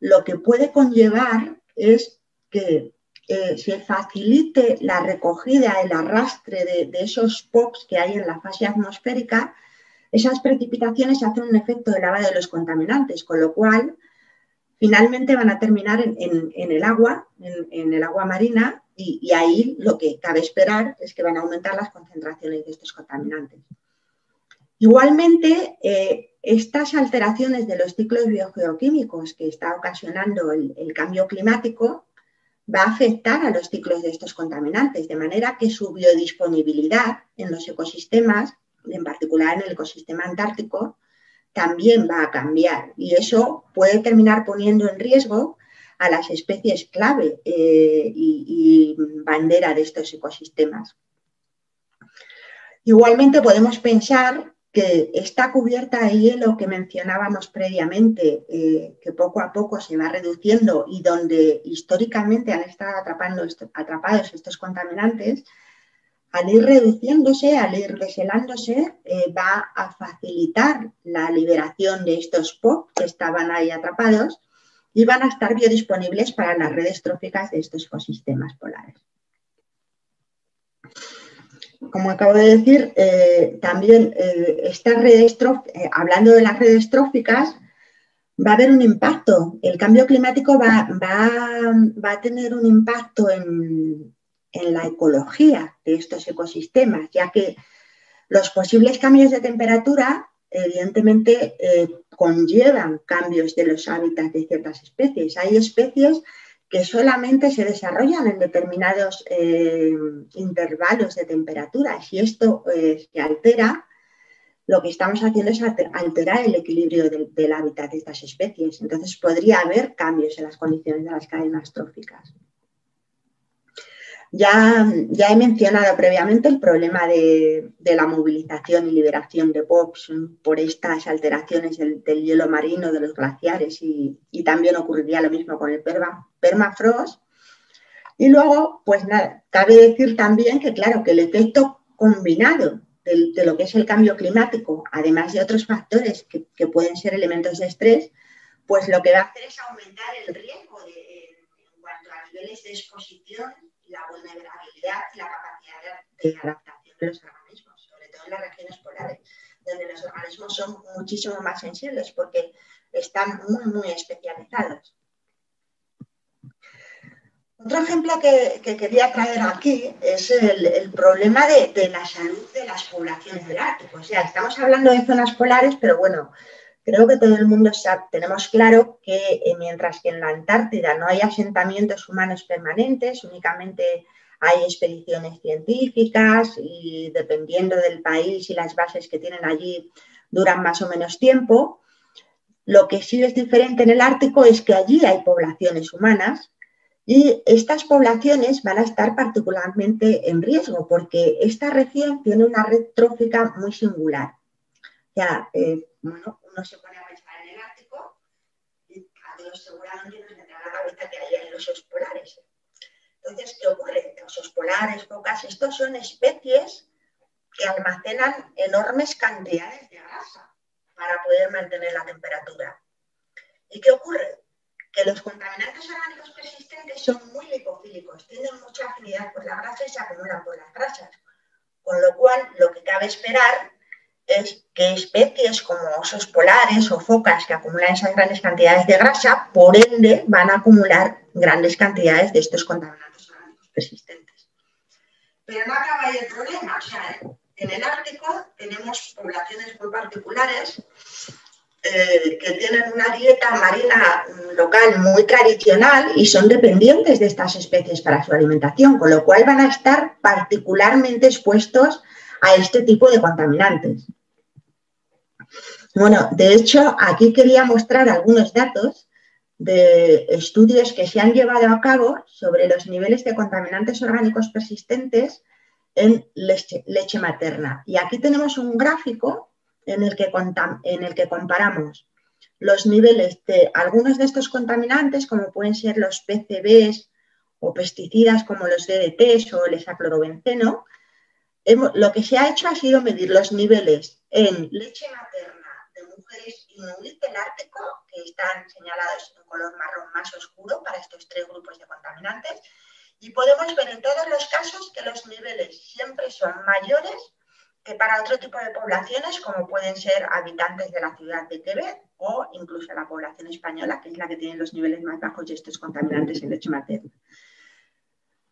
lo que puede conllevar es que eh, se facilite la recogida, el arrastre de, esos POPs que hay en la fase atmosférica, esas precipitaciones hacen un efecto de lavado de los contaminantes, con lo cual finalmente van a terminar en, el agua, en, el agua marina, y, ahí lo que cabe esperar es que van a aumentar las concentraciones de estos contaminantes. Igualmente, eh, estas alteraciones de los ciclos biogeoquímicos que está ocasionando el, el cambio climático va a afectar a los ciclos de estos contaminantes, de manera que su biodisponibilidad en los ecosistemas, en particular en el ecosistema antártico, también va a cambiar y eso puede terminar poniendo en riesgo a las especies clave eh, y, bandera de estos ecosistemas. Igualmente podemos pensar que esta cubierta de hielo que mencionábamos previamente, eh, que poco a poco se va reduciendo y donde históricamente han estado atrapando atrapados estos contaminantes, al ir reduciéndose, al ir deshelándose, eh, va a facilitar la liberación de estos POP que estaban ahí atrapados y van a estar biodisponibles para las redes tróficas de estos ecosistemas polares. Como acabo de decir, eh, también eh, estas redes hablando de las redes tróficas, va a haber un impacto. El cambio climático va a tener un impacto en, en la ecología de estos ecosistemas, ya que los posibles cambios de temperatura evidentemente eh, conllevan cambios de los hábitats de ciertas especies. Hay especies que solamente se desarrollan en determinados eh, intervalos de temperatura. Si esto eh, se altera, lo que estamos haciendo es alterar el equilibrio del hábitat de estas especies. Entonces podría haber cambios en las condiciones de las cadenas tróficas. Ya, he mencionado previamente el problema de, la movilización y liberación de POPs por estas alteraciones del, hielo marino de los glaciares y, también ocurriría lo mismo con el permafrost. Y luego, pues nada, cabe decir también que claro, que el efecto combinado de, lo que es el cambio climático, además de otros factores que, pueden ser elementos de estrés, pues lo que va a hacer es aumentar el riesgo en cuanto a niveles de exposición la vulnerabilidad y la capacidad de, adaptación de los organismos, sobre todo en las regiones polares, donde los organismos son muchísimo más sensibles porque están muy, muy especializados. Otro ejemplo que, quería traer aquí es el, problema de, la salud de las poblaciones del Ártico. O sea, estamos hablando de zonas polares, pero bueno, creo que todo el mundo tenemos claro que eh, mientras que en la Antártida no hay asentamientos humanos permanentes, únicamente hay expediciones científicas y dependiendo del país y las bases que tienen allí duran más o menos tiempo. Lo que sí es diferente en el Ártico es que allí hay poblaciones humanas y estas poblaciones van a estar particularmente en riesgo porque esta región tiene una red trófica muy singular. Ya, eh, bueno, uno se pone a pensar en el Ártico a todos seguramente nos a la cabeza que hay osos polares. Entonces, ¿qué ocurre? Osos polares, focas, estos son especies que almacenan enormes cantidades de grasa para poder mantener la temperatura. ¿Y qué ocurre? Que los contaminantes orgánicos persistentes son muy lipofílicos, tienen mucha afinidad por la grasa y se acumulan por las grasas. Con lo cual, lo que cabe esperar es que especies como osos polares o focas que acumulan esas grandes cantidades de grasa, por ende, van a acumular grandes cantidades de estos contaminantes persistentes. Pero no acaba ahí el problema. O sea, en el Ártico tenemos poblaciones muy particulares eh, que tienen una dieta marina local muy tradicional y son dependientes de estas especies para su alimentación, con lo cual van a estar particularmente expuestos este tipo de contaminantes. Bueno, de hecho, aquí quería mostrar algunos datos de estudios que se han llevado a cabo sobre los niveles de contaminantes orgánicos persistentes en leche, materna. Y aquí tenemos un gráfico en el, que en el que comparamos los niveles de algunos de estos contaminantes, como pueden ser los PCBs o pesticidas como los DDTs o el hexaclorobenceno. Lo que se ha hecho ha sido medir los niveles en leche materna de mujeres inuit del Ártico, que están señalados en color marrón más oscuro para estos tres grupos de contaminantes, y podemos ver en todos los casos que los niveles siempre son mayores que para otro tipo de poblaciones, como pueden ser habitantes de la ciudad de Quebec o incluso la población española, que es la que tiene los niveles más bajos de estos contaminantes en leche materna.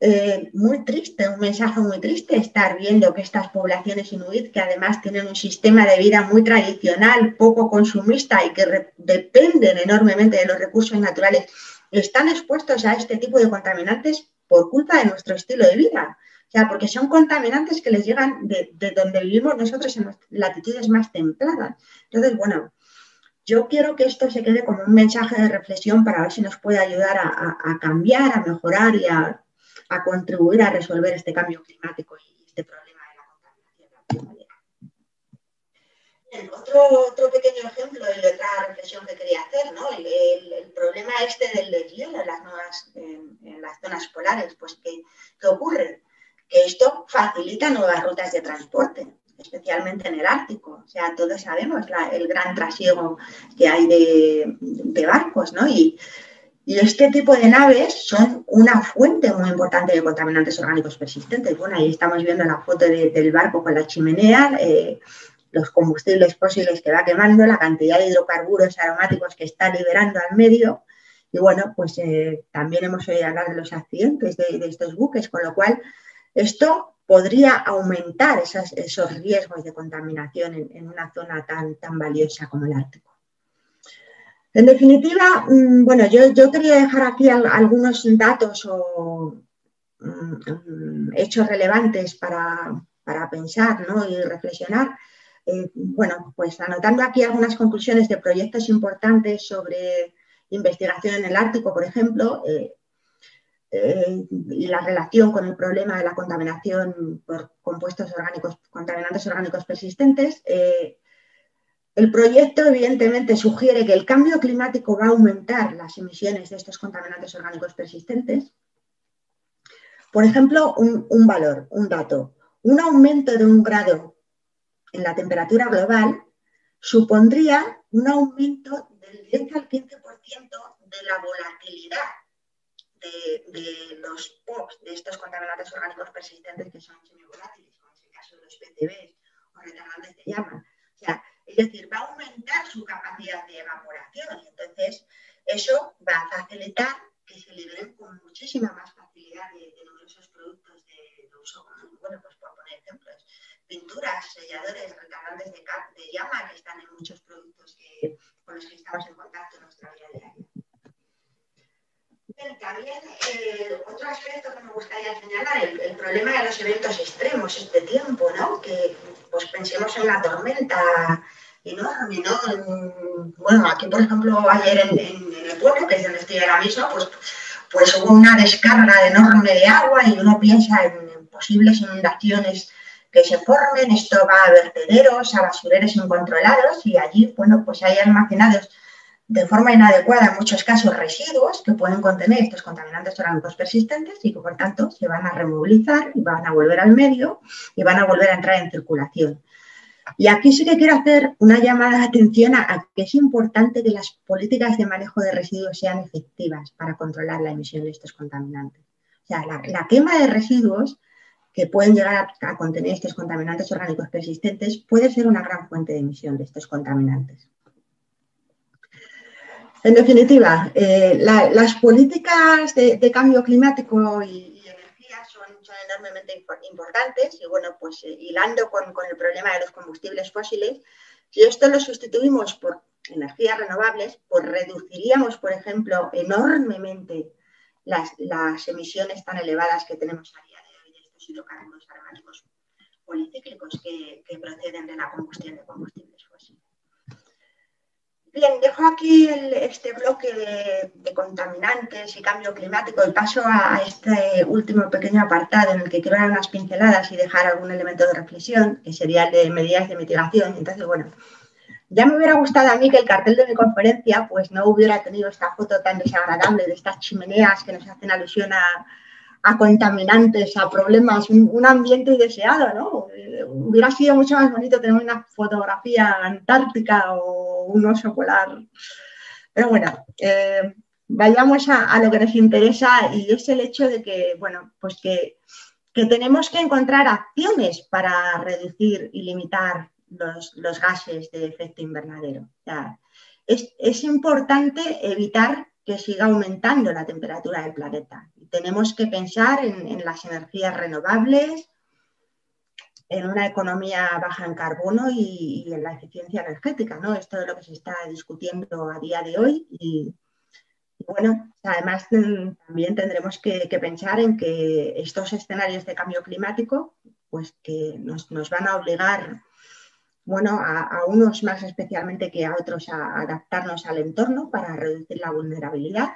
Eh, muy triste, un mensaje muy triste estar viendo que estas poblaciones inuit, que además tienen un sistema de vida muy tradicional, poco consumista y que dependen enormemente de los recursos naturales, están expuestos a este tipo de contaminantes por culpa de nuestro estilo de vida. O sea, porque son contaminantes que les llegan de, donde vivimos nosotros en latitudes más templadas. Entonces, bueno, yo quiero que esto se quede como un mensaje de reflexión para ver si nos puede ayudar a, cambiar, a mejorar y a, contribuir a resolver este cambio climático y este problema de la contaminación otro, pequeño ejemplo y otra reflexión que quería hacer, ¿no? El, problema este del deshielo en las, en, las zonas polares, pues ¿qué, ocurre? Que esto facilita nuevas rutas de transporte, especialmente en el Ártico. O sea, todos sabemos el gran trasiego que hay de, barcos, ¿no? Y, este tipo de naves son una fuente muy importante de contaminantes orgánicos persistentes. Bueno, ahí estamos viendo la foto del barco con la chimenea. Eh, los combustibles fósiles que va quemando, la cantidad de hidrocarburos aromáticos que está liberando al medio. Y bueno, pues eh, también hemos oído hablar de los accidentes de, estos buques, con lo cual esto podría aumentar esos, riesgos de contaminación en, una zona tan, tan valiosa como el Ártico. En definitiva, mm, bueno, yo, quería dejar aquí algunos datos o mm, hechos relevantes para, para pensar y reflexionar eh, bueno, pues anotando aquí algunas conclusiones de proyectos importantes sobre investigación en el Ártico, por ejemplo, eh, eh, y la relación con el problema de la contaminación por compuestos orgánicos, contaminantes orgánicos persistentes. El proyecto evidentemente sugiere que el cambio climático va a aumentar las emisiones de estos contaminantes orgánicos persistentes. Por ejemplo, un valor, un dato, un aumento de un grado en la temperatura global supondría un aumento del 10 al 15% de la volatilidad de, los POPs, de estos contaminantes orgánicos persistentes que son semivolátiles, como es el caso de los PCBs o retardantes de llama. O sea, es decir, va a aumentar su capacidad de evaporación entonces eso va a facilitar que se liberen con muchísima más facilidad de, numerosos productos de, de uso Bueno, pues por poner ejemplos, pinturas, selladores, retardantes de, de, llama que están en muchos productos con los que estamos en contacto en nuestra vida diaria. También eh, otro aspecto que me gustaría señalar, el, problema de los eventos extremos este tiempo, ¿no? Que pues pensemos en la tormenta enorme, ¿no? bueno, aquí por ejemplo ayer en, el pueblo, que es donde estoy ahora mismo, pues, pues hubo una descarga enorme de agua y uno piensa en posibles inundaciones que se formen, esto va a vertederos, a basureros incontrolados y allí, bueno, pues hay almacenados de forma inadecuada en muchos casos residuos que pueden contener estos contaminantes orgánicos persistentes y que por tanto se van a removilizar y van a volver al medio y van a volver a entrar en circulación. Y aquí sí que quiero hacer una llamada de atención a, que es importante que las políticas de manejo de residuos sean efectivas para controlar la emisión de estos contaminantes. O sea, la quema de residuos que pueden llegar a, contener estos contaminantes orgánicos persistentes, puede ser una gran fuente de emisión de estos contaminantes. En definitiva, eh, las políticas de, cambio climático y, energía son, enormemente importantes y bueno, pues eh, hilando con, el problema de los combustibles fósiles, si esto lo sustituimos por energías renovables, pues reduciríamos, por ejemplo, enormemente las, emisiones tan elevadas que tenemos a día de hoy de estos hidrocarburos aromáticos policíclicos que, que proceden de la combustión de combustibles. Bien, dejo aquí este bloque de, contaminantes y cambio climático y paso a, este último pequeño apartado en el que quiero dar unas pinceladas y dejar algún elemento de reflexión, que sería el de medidas de mitigación. Entonces, bueno, ya me hubiera gustado a mí que el cartel de mi conferencia pues no hubiera tenido esta foto tan desagradable de estas chimeneas que nos hacen alusión a, a contaminantes, a problemas, un, ambiente indeseado, ¿no? Eh, hubiera sido mucho más bonito tener una fotografía antártica o un oso polar. Pero bueno, eh, vayamos a, lo que nos interesa y es el hecho de que, bueno, pues que, tenemos que encontrar acciones para reducir y limitar los, gases de efecto invernadero. es, es importante evitar que siga aumentando la temperatura del planeta tenemos que pensar en, las energías renovables, en una economía baja en carbono y, en la eficiencia energética, ¿no? Esto es lo que se está discutiendo a día de hoy y, bueno, además mm, también tendremos que, pensar en que estos escenarios de cambio climático, pues que nos, van a obligar, bueno, a, unos más especialmente que a otros a adaptarnos al entorno para reducir la vulnerabilidad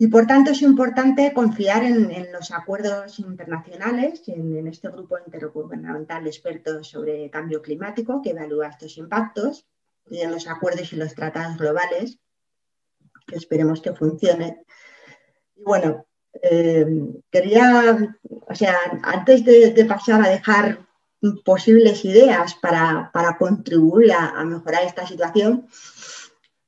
y por tanto es importante confiar en, los acuerdos internacionales, en, este grupo intergubernamental de expertos sobre cambio climático que evalúa estos impactos y en los acuerdos y los tratados globales, que esperemos que funcionen. Y bueno, eh, quería, o sea, antes de, pasar a dejar posibles ideas para, contribuir a mejorar esta situación,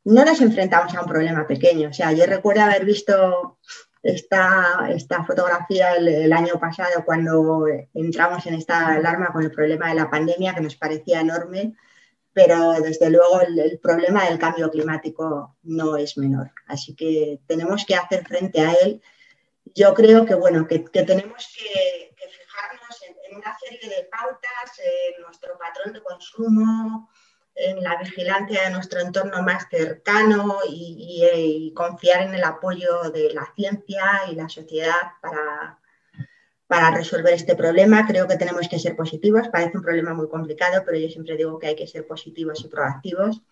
no nos enfrentamos a un problema pequeño. O sea, yo recuerdo haber visto esta, esta fotografía el, año pasado cuando entramos en esta alarma con el problema de la pandemia que nos parecía enorme, pero desde luego el, problema del cambio climático no es menor. Así que tenemos que hacer frente a él. Yo creo que, bueno, que, tenemos que, fijarnos en, en, una serie de pautas, en nuestro patrón de consumo, en la vigilancia de nuestro entorno más cercano y, confiar en el apoyo de la ciencia y la sociedad para, para resolver este problema. Creo que tenemos que ser positivos. Parece un problema muy complicado, pero yo siempre digo que hay que ser positivos y proactivos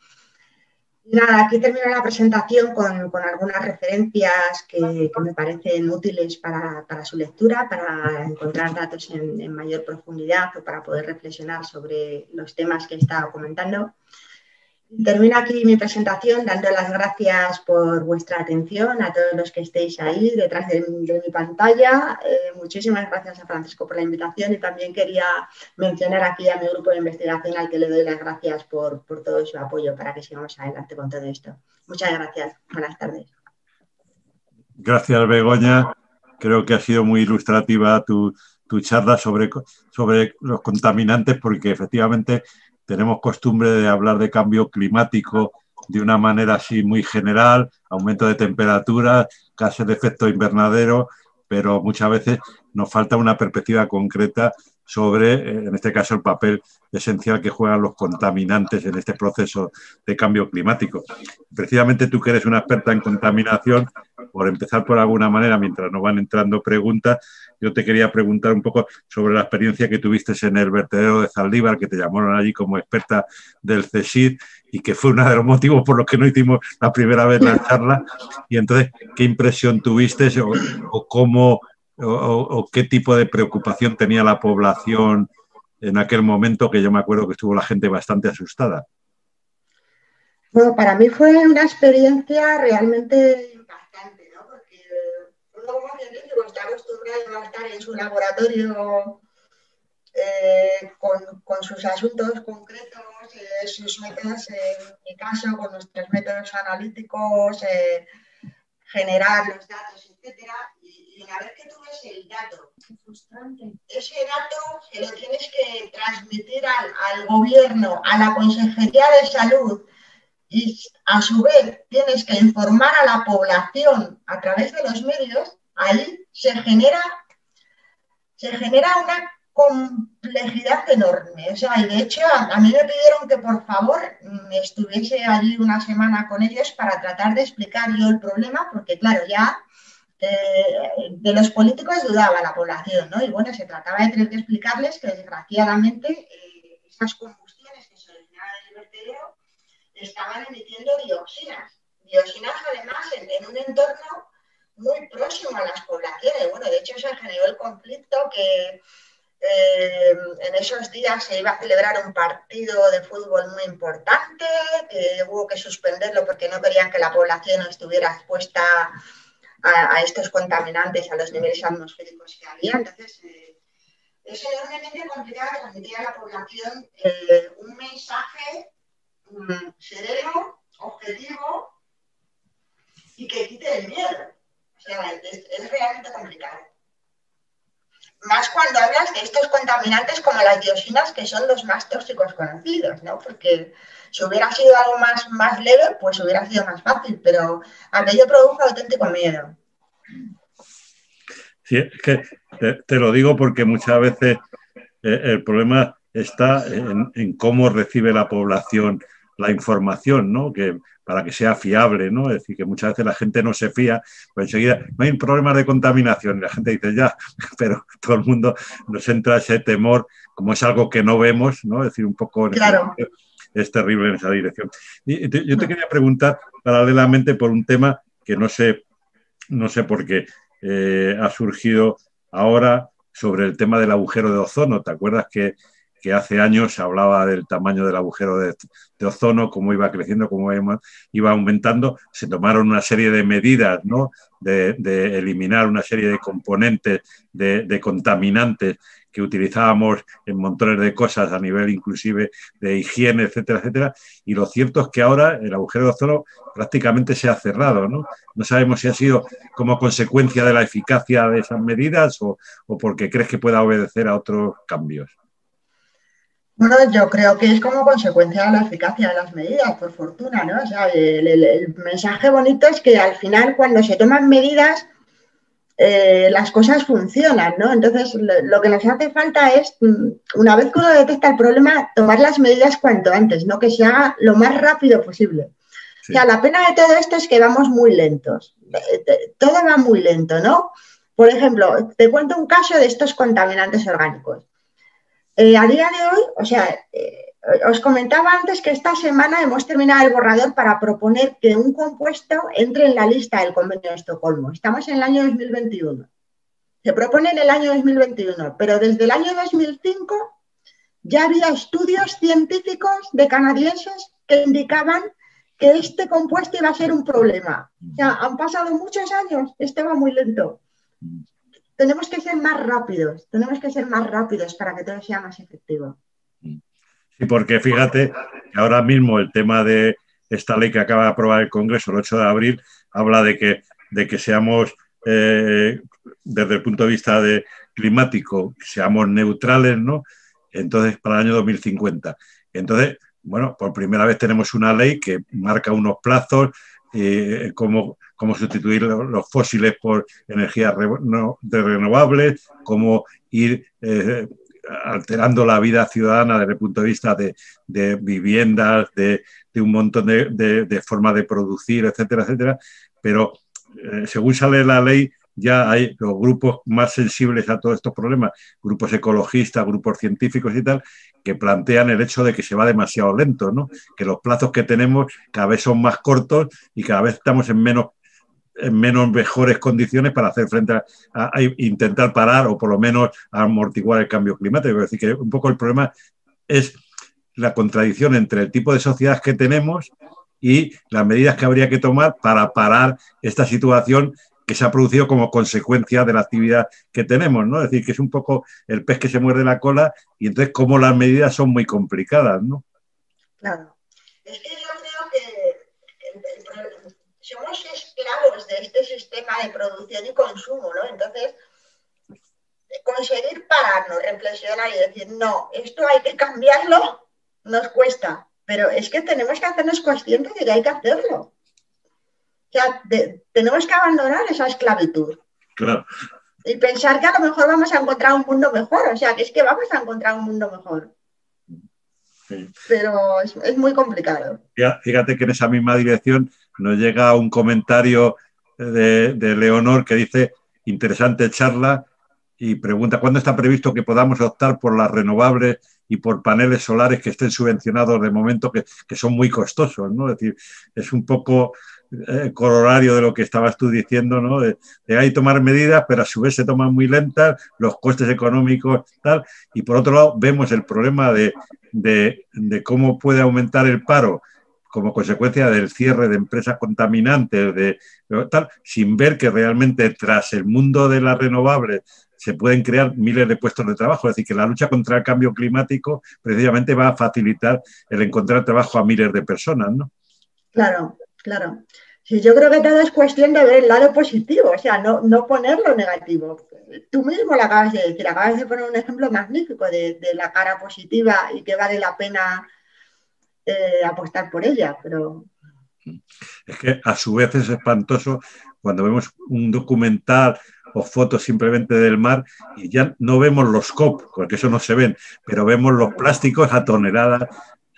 Nada, aquí termino la presentación con, algunas referencias que, me parecen útiles para, su lectura, para encontrar datos en, mayor profundidad o para poder reflexionar sobre los temas que he estado comentando. Termino aquí mi presentación dando las gracias por vuestra atención a todos los que estéis ahí detrás de, mi pantalla. Eh, muchísimas gracias a Francisco por la invitación y también quería mencionar aquí a mi grupo de investigación al que le doy las gracias por, todo su apoyo para que sigamos adelante con todo esto. Muchas gracias. Buenas tardes. Gracias, Begoña. Creo que ha sido muy ilustrativa tu, charla sobre, sobre los contaminantes porque efectivamente tenemos costumbre de hablar de cambio climático de una manera así muy general, aumento de temperatura, gases de efecto invernadero, pero muchas veces nos falta una perspectiva concreta sobre, eh, en este caso, el papel esencial que juegan los contaminantes en este proceso de cambio climático. Precisamente tú que eres una experta en contaminación, por empezar por alguna manera, mientras nos van entrando preguntas, yo te quería preguntar un poco sobre la experiencia que tuviste en el vertedero de Zaldívar, que te llamaron allí como experta del CSID y que fue uno de los motivos por los que no hicimos la primera vez la charla. Y entonces, ¿qué impresión tuviste o, cómo o, qué tipo de preocupación tenía la población en aquel momento que yo me acuerdo que estuvo la gente bastante asustada? Bueno, para mí fue una experiencia realmente impactante, ¿no? Porque uno como científico está acostumbrado a estar en su laboratorio eh, con, sus asuntos concretos, eh, sus métodos, en mi caso, con nuestros métodos analíticos, eh, generar los datos, etcétera. Y, y una vez que tú ves el dato, ese dato se lo tienes que transmitir al, al gobierno, a la Consejería de Salud, y a su vez tienes que informar a la población a través de los medios, ahí se genera, se genera una complejidad enorme. O sea, de hecho, a, mí me pidieron que por favor estuviese allí una semana con ellos para tratar de explicar yo el problema, porque claro, ya eh, de los políticos dudaba la población, ¿no? Y bueno, se trataba de tener que explicarles que desgraciadamente eh, esas combustiones que se originaban en el vertedero estaban emitiendo dioxinas. Dioxinas además en, un entorno muy próximo a las poblaciones. Bueno, de hecho se generó el conflicto que eh, en esos días se iba a celebrar un partido de fútbol muy importante, que hubo que suspenderlo porque no querían que la población estuviera expuesta a, estos contaminantes, a los niveles atmosféricos que había. Entonces, eh, es enormemente complicado transmitir a la población eh, un mensaje mm, sereno, objetivo y que quite el miedo. O sea, es realmente complicado. Más cuando hablas de estos contaminantes como las dioxinas, que son los más tóxicos conocidos, ¿no? Porque si hubiera sido algo más, más leve, pues hubiera sido más fácil, pero aquello produjo auténtico miedo. Sí, es que te, lo digo porque muchas veces eh, el problema está en, en, cómo recibe la población la información, ¿no? Que para que sea fiable, ¿no? Es decir, que muchas veces la gente no se fía, pues enseguida no hay problemas de contaminación y la gente dice ya, pero todo el mundo nos entra ese temor, como es algo que no vemos, ¿no? Es decir, un poco claro. es terrible en esa dirección. Y yo te quería preguntar paralelamente por un tema que no sé, no sé por qué eh, ha surgido ahora sobre el tema del agujero de ozono. ¿Te acuerdas que que hace años se hablaba del tamaño del agujero de, ozono, cómo iba creciendo, cómo iba aumentando, se tomaron una serie de medidas, ¿no? De, eliminar una serie de componentes, de, contaminantes que utilizábamos en montones de cosas a nivel inclusive de higiene, etcétera, etcétera. Y lo cierto es que ahora el agujero de ozono prácticamente se ha cerrado, ¿no? No sabemos si ha sido como consecuencia de la eficacia de esas medidas o, o porque crees que pueda obedecer a otros cambios. Bueno, yo creo que es como consecuencia de la eficacia de las medidas, por fortuna, ¿no? O sea, el, mensaje bonito es que al final cuando se toman medidas, eh, las cosas funcionan, ¿no? Entonces, lo, que nos hace falta es, mm, una vez que uno detecta el problema, tomar las medidas cuanto antes, ¿no? Que sea lo más rápido posible. O sea, la pena de todo esto es que vamos muy lentos. Eh, todo va muy lento, ¿no? Por ejemplo, te cuento un caso de estos contaminantes orgánicos. Eh, a día de hoy, o sea, eh, os comentaba antes que esta semana hemos terminado el borrador para proponer que un compuesto entre en la lista del convenio de Estocolmo. Estamos en el año 2021. Se propone en el año 2021, pero desde el año 2005 ya había estudios científicos de canadienses que indicaban que este compuesto iba a ser un problema. O sea, han pasado muchos años, este va muy lento tenemos que ser más rápidos, tenemos que ser más rápidos para que todo sea más efectivo. Sí, porque fíjate que ahora mismo el tema de esta ley que acaba de aprobar el Congreso el 8 de abril habla de que, de que seamos, eh, desde el punto de vista climático, seamos neutrales, ¿no? Entonces, para el año 2050. Entonces, bueno, por primera vez tenemos una ley que marca unos plazos, eh, como cómo sustituir los fósiles por energías renovables, cómo ir eh, alterando la vida ciudadana desde el punto de vista de, viviendas, de, un montón de, formas de producir, etcétera, etcétera. Pero eh, según sale la ley, ya hay los grupos más sensibles a todos estos problemas, grupos ecologistas, grupos científicos y tal, que plantean el hecho de que se va demasiado lento, ¿no? que los plazos que tenemos cada vez son más cortos y cada vez estamos en menos en menos mejores condiciones para hacer frente a, intentar parar o por lo menos amortiguar el cambio climático. Es decir, que un poco el problema es la contradicción entre el tipo de sociedad que tenemos y las medidas que habría que tomar para parar esta situación que se ha producido como consecuencia de la actividad que tenemos, ¿no? Es decir, que es un poco el pez que se muerde la cola y entonces como las medidas son muy complicadas, ¿no? Claro. Es que yo creo que somos esclavos de este sistema de producción y consumo, ¿no? Entonces, conseguir pararnos, reflexionar y decir, no, esto hay que cambiarlo, nos cuesta, pero es que tenemos que hacernos conscientes de que hay que hacerlo. O sea, tenemos que abandonar esa esclavitud. Claro. Y pensar que a lo mejor vamos a encontrar un mundo mejor, o sea, que es que vamos a encontrar un mundo mejor. Pero es, muy complicado. Fíjate que en esa misma dirección nos llega un comentario de, de Leonor que dice, interesante charla, y pregunta, ¿cuándo está previsto que podamos optar por las renovables y por paneles solares que estén subvencionados de momento, que, son muy costosos? ¿no? Es decir, es un poco eh, corolario de lo que estabas tú diciendo, ¿no? De, hay tomar medidas, pero a su vez se toman muy lentas, los costes económicos, tal. Y por otro lado, vemos el problema de, de cómo puede aumentar el paro como consecuencia del cierre de empresas contaminantes, de, tal, sin ver que realmente tras el mundo de las renovables se pueden crear miles de puestos de trabajo. Es decir, que la lucha contra el cambio climático precisamente va a facilitar el encontrar trabajo a miles de personas, ¿no? Claro, claro. Sí, yo creo que todo es cuestión de ver el lado positivo, o sea, no, no poner lo negativo. Tú mismo lo acabas de decir, acabas de poner un ejemplo magnífico de, la cara positiva y que vale la pena eh, apostar por ella, pero... Es que a su vez es espantoso cuando vemos un documental o fotos simplemente del mar y ya no vemos los COP, porque eso no se ven, pero vemos los plásticos a toneladas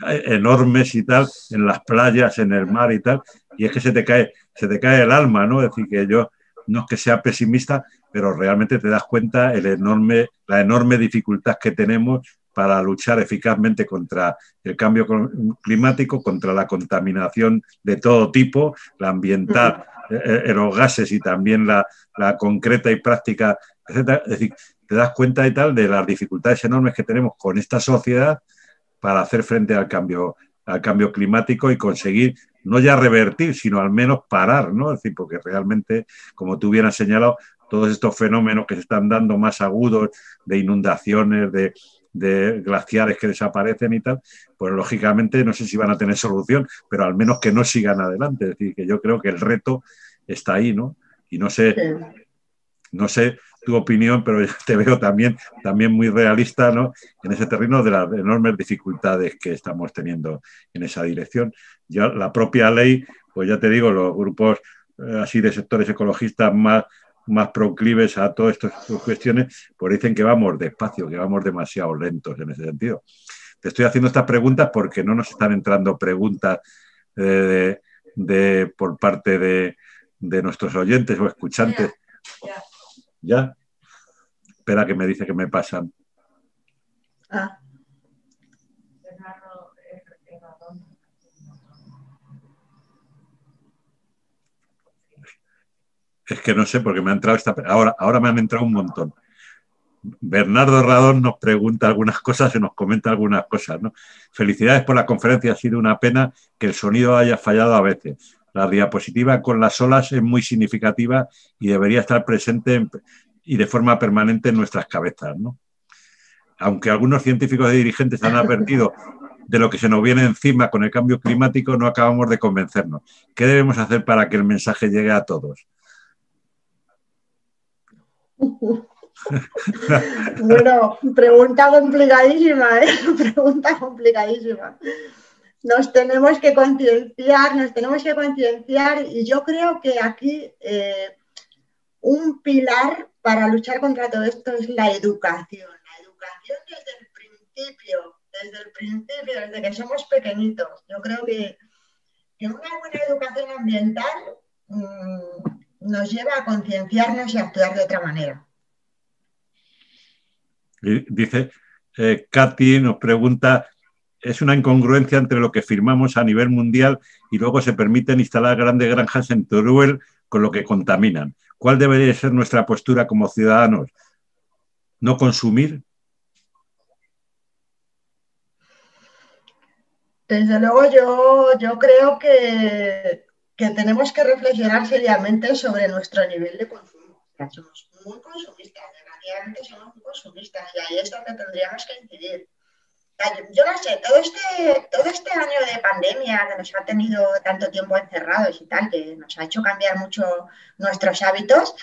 eh, enormes y tal, en las playas, en el mar y tal, y es que se te cae, se te cae el alma, ¿no? Es decir, que yo no es que sea pesimista, pero realmente te das cuenta la enorme dificultad que tenemos para luchar eficazmente contra el cambio climático, contra la contaminación de todo tipo, la ambiental, eh, eh, los gases y también la, concreta y práctica, etc. Es decir, te das cuenta y tal de las dificultades enormes que tenemos con esta sociedad para hacer frente al cambio, al cambio climático y conseguir no ya revertir, sino al menos parar, ¿no? Es decir, porque realmente, como tú bien has señalado, todos estos fenómenos que se están dando más agudos de inundaciones, de, de glaciares que desaparecen y tal, pues lógicamente no sé si van a tener solución, pero al menos que no sigan adelante. Es decir, que yo creo que el reto está ahí, ¿no? Y no sé, no sé tu opinión, pero te veo también, también muy realista, ¿no? En ese terreno de las enormes dificultades que estamos teniendo en esa dirección. Ya la propia ley, pues ya te digo, los grupos eh, así de sectores ecologistas más más proclives a todas estas cuestiones, pues dicen que vamos despacio, que vamos demasiado lentos en ese sentido. Te estoy haciendo estas preguntas porque no nos están entrando preguntas eh, de, por parte de, nuestros oyentes o escuchantes. ¿Ya? Espera que me dice que me pasan. Ah. Es que no sé, porque me ha entrado esta. Ahora, ahora me han entrado un montón. Bernardo Radón nos pregunta algunas cosas y nos comenta algunas cosas. ¿no? Felicidades por la conferencia, ha sido una pena que el sonido haya fallado a veces. La diapositiva con las olas es muy significativa y debería estar presente y de forma permanente en nuestras cabezas. ¿no? Aunque algunos científicos y dirigentes han advertido de lo que se nos viene encima con el cambio climático, no acabamos de convencernos. ¿Qué debemos hacer para que el mensaje llegue a todos? bueno, pregunta complicadísima, ¿eh? Pregunta complicadísima. Nos tenemos que concienciar, nos tenemos que concienciar y yo creo que aquí eh, un pilar para luchar contra todo esto es la educación. La educación desde el principio, desde el principio, desde que somos pequeñitos. Yo creo que, una buena educación ambiental mm, nos lleva a concienciarnos y a actuar de otra manera. Dice, eh, Katy nos pregunta, es una incongruencia entre lo que firmamos a nivel mundial y luego se permiten instalar grandes granjas en Teruel con lo que contaminan. ¿Cuál debería ser nuestra postura como ciudadanos? ¿No consumir? Desde luego yo, yo creo que que tenemos que reflexionar seriamente sobre nuestro nivel de consumo. somos muy consumistas, desgraciadamente somos muy consumistas y ahí es donde tendríamos que incidir. yo no sé, todo este, todo este año de pandemia que nos ha tenido tanto tiempo encerrados y tal, que nos ha hecho cambiar mucho nuestros hábitos,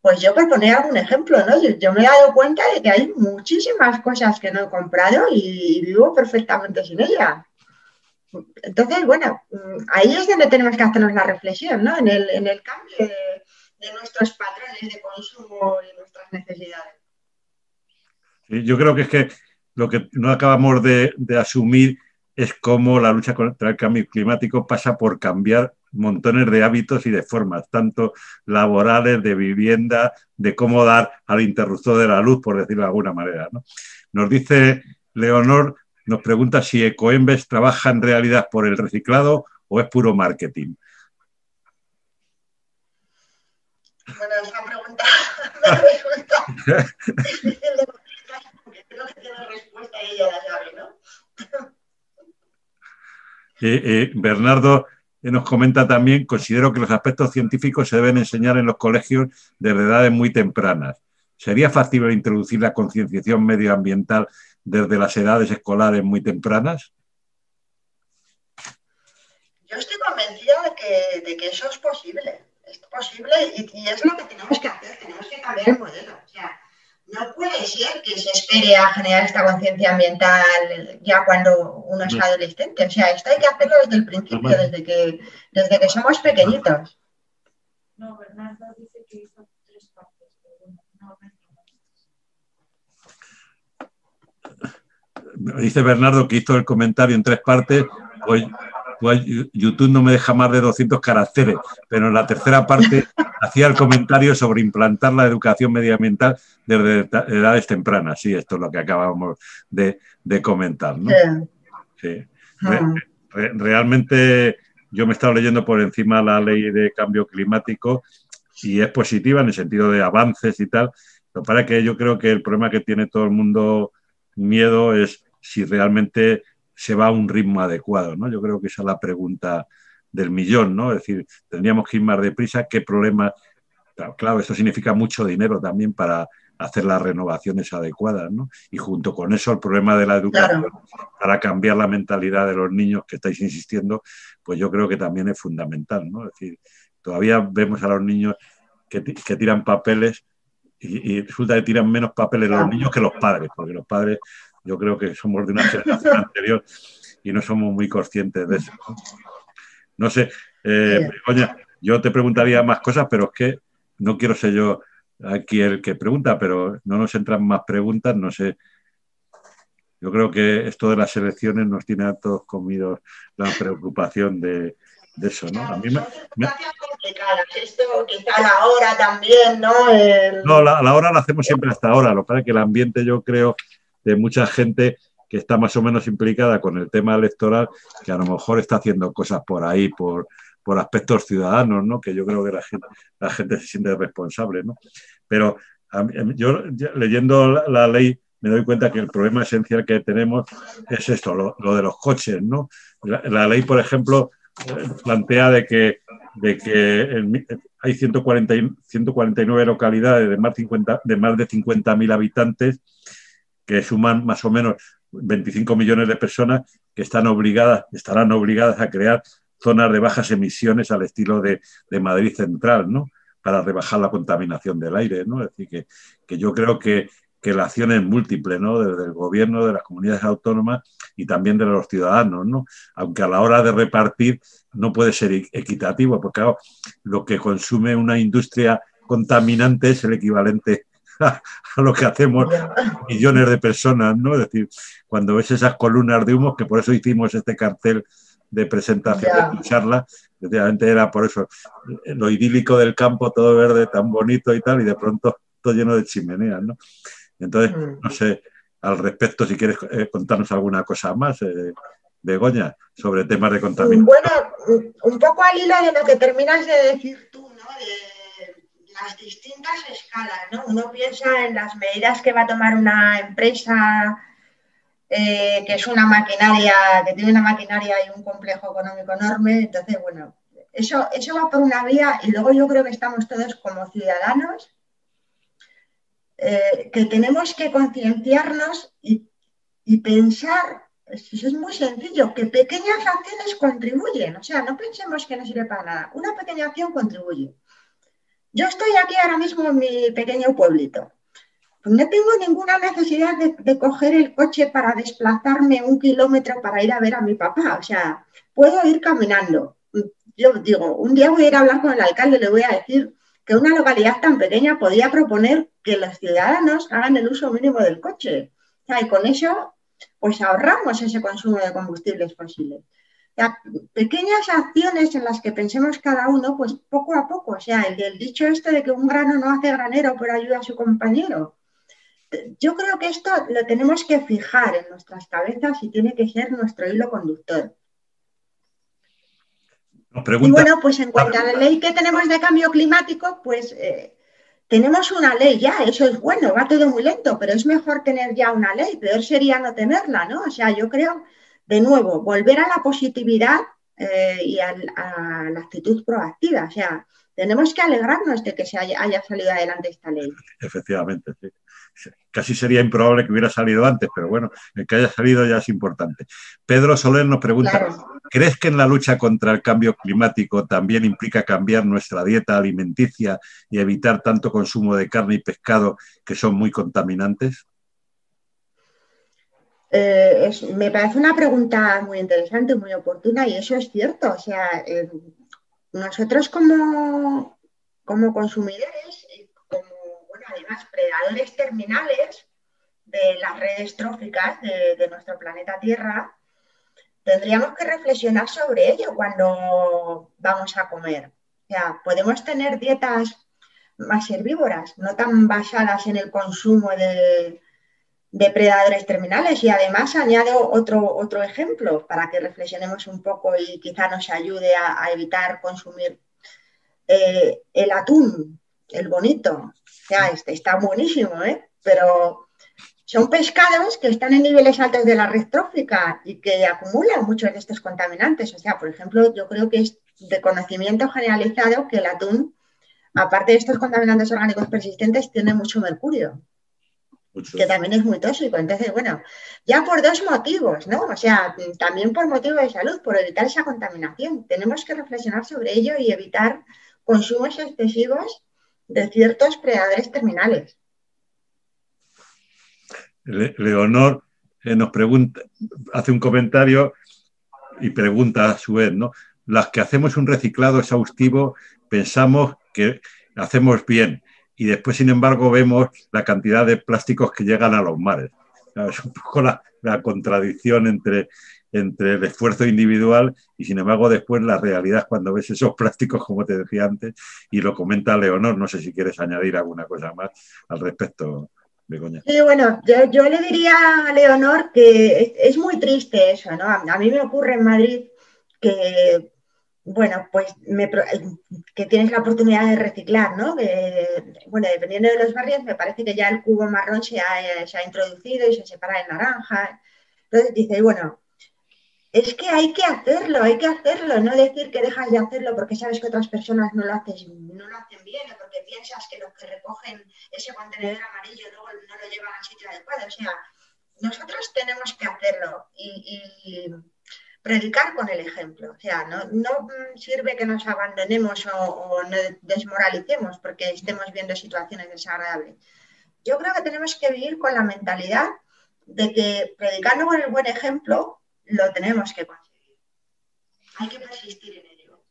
pues yo por poner algún ejemplo, ¿no? Yo, me he dado cuenta de que hay muchísimas cosas que no he comprado y, vivo perfectamente sin ellas. Entonces, bueno, ahí es donde tenemos que hacernos la reflexión, ¿no? En el, en el cambio de, nuestros patrones de consumo y nuestras necesidades. yo creo que es que lo que no acabamos de, asumir es cómo la lucha contra el cambio climático pasa por cambiar montones de hábitos y de formas, tanto laborales, de vivienda, de cómo dar al interruptor de la luz, por decirlo de alguna manera. Nos dice Leonor, nos pregunta si Ecoembes trabaja en realidad por el reciclado o es puro marketing. Bueno, esa pregunta me resulta respuesta ella la eh, eh, Bernardo eh, nos comenta también, considero que los aspectos científicos se deben enseñar en los colegios desde edades muy tempranas. ¿Sería fácil introducir la concienciación medioambiental desde las edades escolares muy tempranas? Yo estoy convencida de que, eso es posible. Es posible y, y, es lo que tenemos que hacer. Tenemos que cambiar el modelo. O sea, no puede ser que se espere a generar esta conciencia ambiental ya cuando uno es adolescente. O sea, esto hay que hacerlo desde el principio, desde que, desde que somos pequeñitos. No, Bernardo dice que hizo tres partes. Dice Bernardo que hizo el comentario en tres partes. Pues YouTube no me deja más de 200 caracteres, pero en la tercera parte hacía el comentario sobre implantar la educación medioambiental desde edades tempranas. Sí, esto es lo que acabamos de, comentar. Ah. realmente yo me he estado leyendo por encima la ley de cambio climático y es positiva en el sentido de avances y tal. Lo para que yo creo que el problema que tiene todo el mundo miedo es si realmente se va a un ritmo adecuado, ¿no? Yo creo que esa es la pregunta del millón, ¿no? Es decir, tendríamos que ir más deprisa, ¿qué problema? Claro, esto significa mucho dinero también para hacer las renovaciones adecuadas, ¿no? Y junto con eso el problema de la educación para cambiar la mentalidad de los niños que estáis insistiendo, pues yo creo que también es fundamental, ¿no? Es decir, todavía vemos a los niños que, tiran papeles y, resulta que tiran menos papeles los niños que los padres, porque los padres yo creo que somos de una generación anterior y no somos muy conscientes de eso. No, sé, eh, yo te preguntaría más cosas, pero es que no quiero ser yo aquí el que pregunta, pero no nos entran más preguntas, no sé. Yo creo que esto de las elecciones nos tiene a todos comidos la preocupación de, eso, ¿no? A mí me, Esto quizá la hora también, ¿no? No, la, la, hora la hacemos siempre hasta ahora. Lo que pasa es que el ambiente yo creo de mucha gente que está más o menos implicada con el tema electoral, que a lo mejor está haciendo cosas por ahí, por, por aspectos ciudadanos, ¿no? que yo creo que la gente, la gente se siente responsable. ¿no? Pero yo leyendo la, ley me doy cuenta que el problema esencial que tenemos es esto, lo, de los coches. ¿no? La, ley, por ejemplo, plantea de que, de que hay 140, 149 localidades de más, 50, de más de 50.000 habitantes que suman más o menos 25 millones de personas que están obligadas, estarán obligadas a crear zonas de bajas emisiones al estilo de, Madrid Central, ¿no? Para rebajar la contaminación del aire, ¿no? Es decir, que, yo creo que, la acción es múltiple, ¿no? Desde el gobierno, de las comunidades autónomas y también de los ciudadanos, ¿no? Aunque a la hora de repartir no puede ser equitativo, porque lo que consume una industria contaminante es el equivalente a, lo que hacemos millones de personas, ¿no? Es decir, cuando ves esas columnas de humo, que por eso hicimos este cartel de presentación de tu charla, efectivamente era por eso, lo idílico del campo, todo verde, tan bonito y tal, y de pronto todo lleno de chimeneas, ¿no? Entonces, mm. no sé, al respecto, si quieres eh, contarnos alguna cosa más, eh, Begoña, sobre temas de contaminación. Bueno, un poco al hilo de lo que terminas de decir tú, ¿no? Las distintas escalas, ¿no? Uno piensa en las medidas que va a tomar una empresa eh, que es una maquinaria, que tiene una maquinaria y un complejo económico enorme, entonces, bueno, eso, eso va por una vía y luego yo creo que estamos todos como ciudadanos eh, que tenemos que concienciarnos y y pensar, eso es muy sencillo, que pequeñas acciones contribuyen, o sea, no pensemos que no sirve para nada, una pequeña acción contribuye. Yo estoy aquí ahora mismo en mi pequeño pueblito. No tengo ninguna necesidad de, coger el coche para desplazarme un kilómetro para ir a ver a mi papá. O sea, puedo ir caminando. Yo digo, un día voy a ir a hablar con el alcalde, le voy a decir que una localidad tan pequeña podía proponer que los ciudadanos hagan el uso mínimo del coche. O sea, y con eso, pues ahorramos ese consumo de combustibles fósiles pequeñas acciones en las que pensemos cada uno, pues poco a poco. O sea, el, dicho este de que un grano no hace granero, pero ayuda a su compañero. Yo creo que esto lo tenemos que fijar en nuestras cabezas y tiene que ser nuestro hilo conductor. y bueno, pues en cuanto a la ley que tenemos de cambio climático, pues eh, tenemos una ley ya, eso es bueno, va todo muy lento, pero es mejor tener ya una ley, peor sería no tenerla, ¿no? O sea, yo creo de nuevo, volver a la positividad eh, y a, la actitud proactiva. O sea, tenemos que alegrarnos de que se haya, salido adelante esta ley. Efectivamente, sí. Casi sería improbable que hubiera salido antes, pero bueno, el que haya salido ya es importante. Pedro Soler nos pregunta, ¿crees que en la lucha contra el cambio climático también implica cambiar nuestra dieta alimenticia y evitar tanto consumo de carne y pescado que son muy contaminantes? Eh, me parece una pregunta muy interesante, muy oportuna y eso es cierto. O sea, eh, nosotros como, como consumidores, como, bueno, además predadores terminales de las redes tróficas de, de nuestro planeta Tierra, tendríamos que reflexionar sobre ello cuando vamos a comer. O sea, podemos tener dietas más herbívoras, no tan basadas en el consumo de, depredadores terminales. Y además añado otro, otro ejemplo para que reflexionemos un poco y quizá nos ayude a, evitar consumir eh, el atún, el bonito. Ya, este está buenísimo, ¿eh? pero son pescados que están en niveles altos de la red trófica y que acumulan muchos de estos contaminantes. O sea, por ejemplo, yo creo que es de conocimiento generalizado que el atún, aparte de estos contaminantes orgánicos persistentes, tiene mucho mercurio que también es muy tóxico. Entonces, bueno, ya por dos motivos, ¿no? O sea, también por motivo de salud, por evitar esa contaminación. Tenemos que reflexionar sobre ello y evitar consumos excesivos de ciertos predadores terminales. Leonor eh, nos pregunta, hace un comentario y pregunta a su vez, ¿no? Las que hacemos un reciclado exhaustivo pensamos que hacemos bien, y después, sin embargo, vemos la cantidad de plásticos que llegan a los mares. Es un poco la, contradicción entre, entre el esfuerzo individual y, sin embargo, después la realidad cuando ves esos plásticos, como te decía antes, y lo comenta Leonor. No sé si quieres añadir alguna cosa más al respecto. Begoña. Sí, bueno, yo, le diría a Leonor que es, muy triste eso, ¿no? A mí me ocurre en Madrid que bueno, pues que tienes la oportunidad de reciclar, ¿no? bueno, dependiendo de los barrios, me parece que ya el cubo marrón se ha, introducido y se separa de naranja. Entonces dice, bueno, es que hay que hacerlo, hay que hacerlo, no decir que dejas de hacerlo porque sabes que otras personas no lo, no lo hacen bien o porque piensas que los que recogen ese contenedor amarillo luego no lo llevan al sitio adecuado. O sea, nosotros tenemos que hacerlo y predicar con el ejemplo. O sea, no, sirve que nos abandonemos o, nos desmoralicemos porque estemos viendo situaciones desagradables. Yo creo que tenemos que vivir con la mentalidad de que predicando con el buen ejemplo lo tenemos que conseguir. Hay que persistir en ello.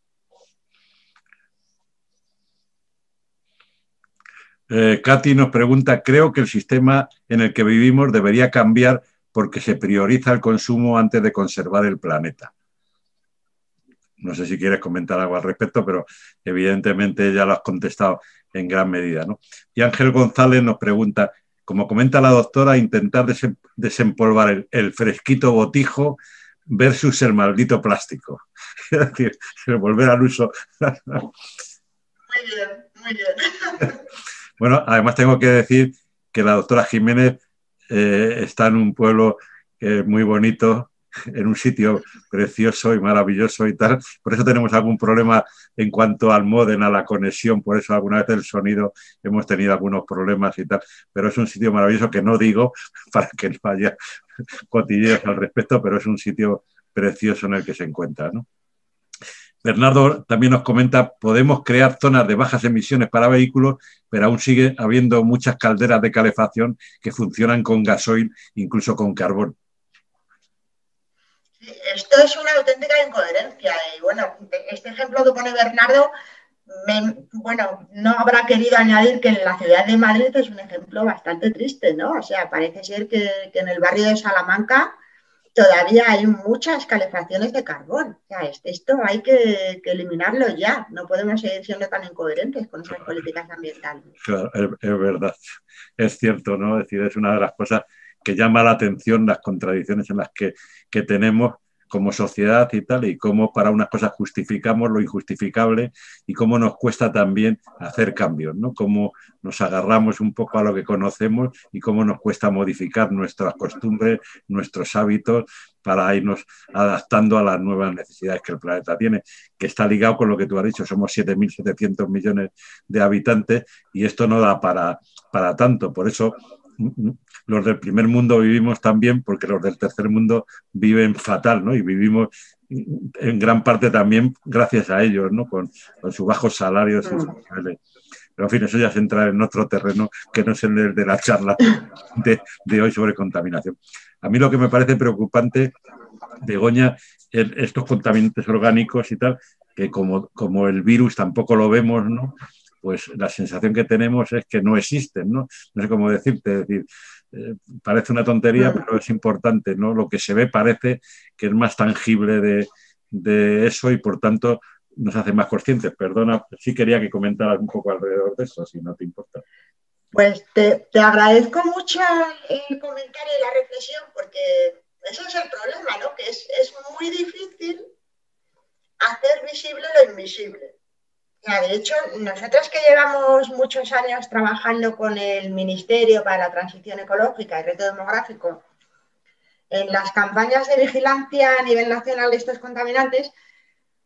Eh, Katy nos pregunta, creo que el sistema en el que vivimos debería cambiar porque se prioriza el consumo antes de conservar el planeta. No sé si quieres comentar algo al respecto, pero evidentemente ya lo has contestado en gran medida. Y Ángel González nos pregunta, como comenta la doctora, intentar desempolvar el, fresquito botijo versus el maldito plástico. Es decir, volver al uso. Muy bien, muy bien. Bueno, además tengo que decir que la doctora Jiménez eh, está en un pueblo muy bonito, en un sitio precioso y maravilloso y tal. Por eso tenemos algún problema en cuanto al modem, a la conexión, por eso alguna vez el sonido hemos tenido algunos problemas y tal. Pero es un sitio maravilloso que no digo para que no haya cotilleos al respecto, pero es un sitio precioso en el que se encuentra. Bernardo también nos comenta, podemos crear zonas de bajas emisiones para vehículos, pero aún sigue habiendo muchas calderas de calefacción que funcionan con gasoil, incluso con carbón esto es una auténtica incoherencia. Y bueno, este ejemplo que pone Bernardo, bueno, no habrá querido añadir que en la ciudad de Madrid es un ejemplo bastante triste, ¿no? O sea, parece ser que, en el barrio de Salamanca todavía hay muchas calefacciones de carbón. O sea, esto hay que, eliminarlo ya. No podemos seguir siendo tan incoherentes con esas políticas ambientales. Claro, es, verdad. Es cierto, ¿no? Es decir, es una de las cosas que llama la atención las contradicciones en las que, que tenemos como sociedad y tal, y cómo para unas cosas justificamos lo injustificable y cómo nos cuesta también hacer cambios, ¿no? Cómo nos agarramos un poco a lo que conocemos y cómo nos cuesta modificar nuestras costumbres, nuestros hábitos para irnos adaptando a las nuevas necesidades que el planeta tiene, que está ligado con lo que tú has dicho, somos 7.700 millones de habitantes y esto no da para, para tanto, por eso los del primer mundo vivimos tan bien porque los del tercer mundo viven fatal, ¿no? Y vivimos en gran parte también gracias a ellos, ¿no? Con, sus bajos salarios y sus mm. niveles. Pero en fin, eso ya se entra en otro terreno que no es el de la charla de, hoy sobre contaminación. A mí lo que me parece preocupante, Begoña, es estos contaminantes orgánicos y tal, que como, como el virus tampoco lo vemos, ¿no? Pues la sensación que tenemos es que no existen, ¿no? No sé cómo decirte, es decir, eh, parece una tontería, pero es importante, ¿no? Lo que se ve parece que es más tangible de, eso y por tanto nos hace más conscientes. Perdona, sí quería que comentaras un poco alrededor de eso, si no te importa. Pues te, agradezco mucho el comentario y la reflexión, porque eso es el problema, ¿no? Que es, es muy difícil hacer visible lo invisible de hecho, nosotros que llevamos muchos años trabajando con el Ministerio para la Transición Ecológica y Reto Demográfico en las campañas de vigilancia a nivel nacional de estos contaminantes,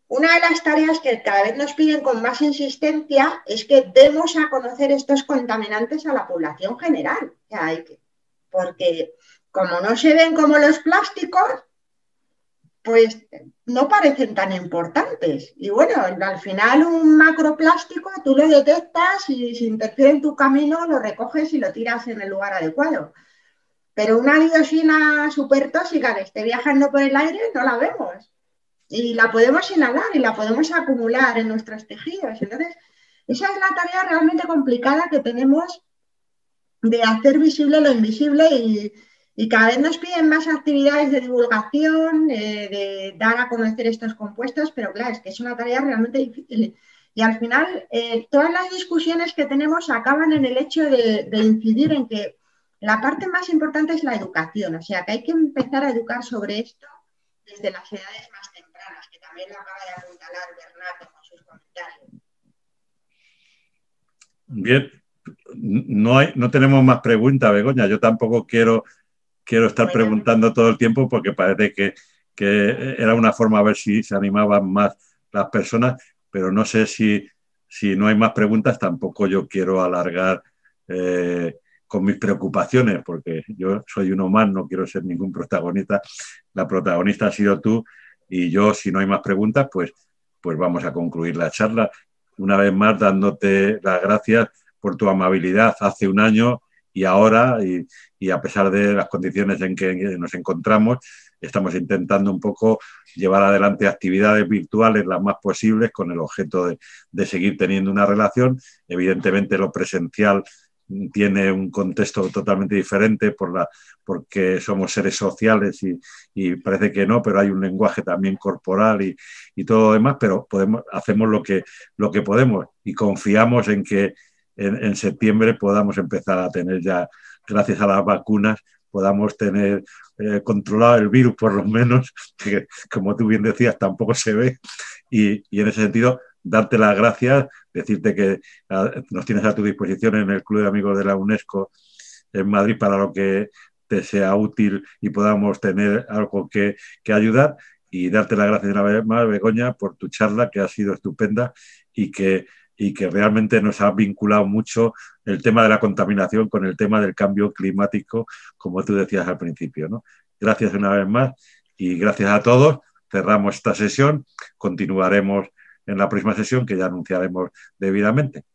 una de las tareas que cada vez nos piden con más insistencia es que demos a conocer estos contaminantes a la población general. Porque como no se ven como los plásticos, pues no parecen tan importantes. Y bueno, al final un macroplástico tú lo detectas y si interfiere en tu camino lo recoges y lo tiras en el lugar adecuado. Pero una dioxina súper tóxica que esté viajando por el aire no la vemos. Y la podemos inhalar y la podemos acumular en nuestros tejidos. Entonces, esa es la tarea realmente complicada que tenemos de hacer visible lo invisible y, y cada vez nos piden más actividades de divulgación, eh, de dar a conocer estos compuestos, pero claro, es que es una tarea realmente difícil. Y al final, eh, todas las discusiones que tenemos acaban en el hecho de, incidir en que la parte más importante es la educación, o sea, que hay que empezar a educar sobre esto desde las edades más tempranas, que también lo acaba de apuntalar Bernardo con sus comentarios. Bien, no, hay, no tenemos más preguntas, Begoña. Yo tampoco quiero quiero estar preguntando todo el tiempo porque parece que, era una forma a ver si se animaban más las personas, pero no sé si, si no hay más preguntas, tampoco yo quiero alargar eh, con mis preocupaciones, porque yo soy uno más, no quiero ser ningún protagonista. La protagonista ha sido tú y yo, si no hay más preguntas, pues, pues vamos a concluir la charla. Una vez más, dándote las gracias por tu amabilidad hace un año y ahora, y, a pesar de las condiciones en que nos encontramos, estamos intentando un poco llevar adelante actividades virtuales las más posibles con el objeto de, seguir teniendo una relación. Evidentemente lo presencial tiene un contexto totalmente diferente por la, porque somos seres sociales y, parece que no, pero hay un lenguaje también corporal y, y, todo lo demás, pero podemos, hacemos lo que, lo que podemos y confiamos en que en, septiembre podamos empezar a tener ya, gracias a las vacunas, podamos tener eh, controlado el virus por lo menos, que como tú bien decías, tampoco se ve. Y, en ese sentido, darte las gracias, decirte que nos tienes a tu disposición en el Club de Amigos de la UNESCO en Madrid para lo que te sea útil y podamos tener algo que, ayudar. Y darte las gracias una vez más, Begoña, por tu charla, que ha sido estupenda y que, y que realmente nos ha vinculado mucho el tema de la contaminación con el tema del cambio climático, como tú decías al principio. ¿no? Gracias una vez más y gracias a todos. Cerramos esta sesión. Continuaremos en la próxima sesión que ya anunciaremos debidamente.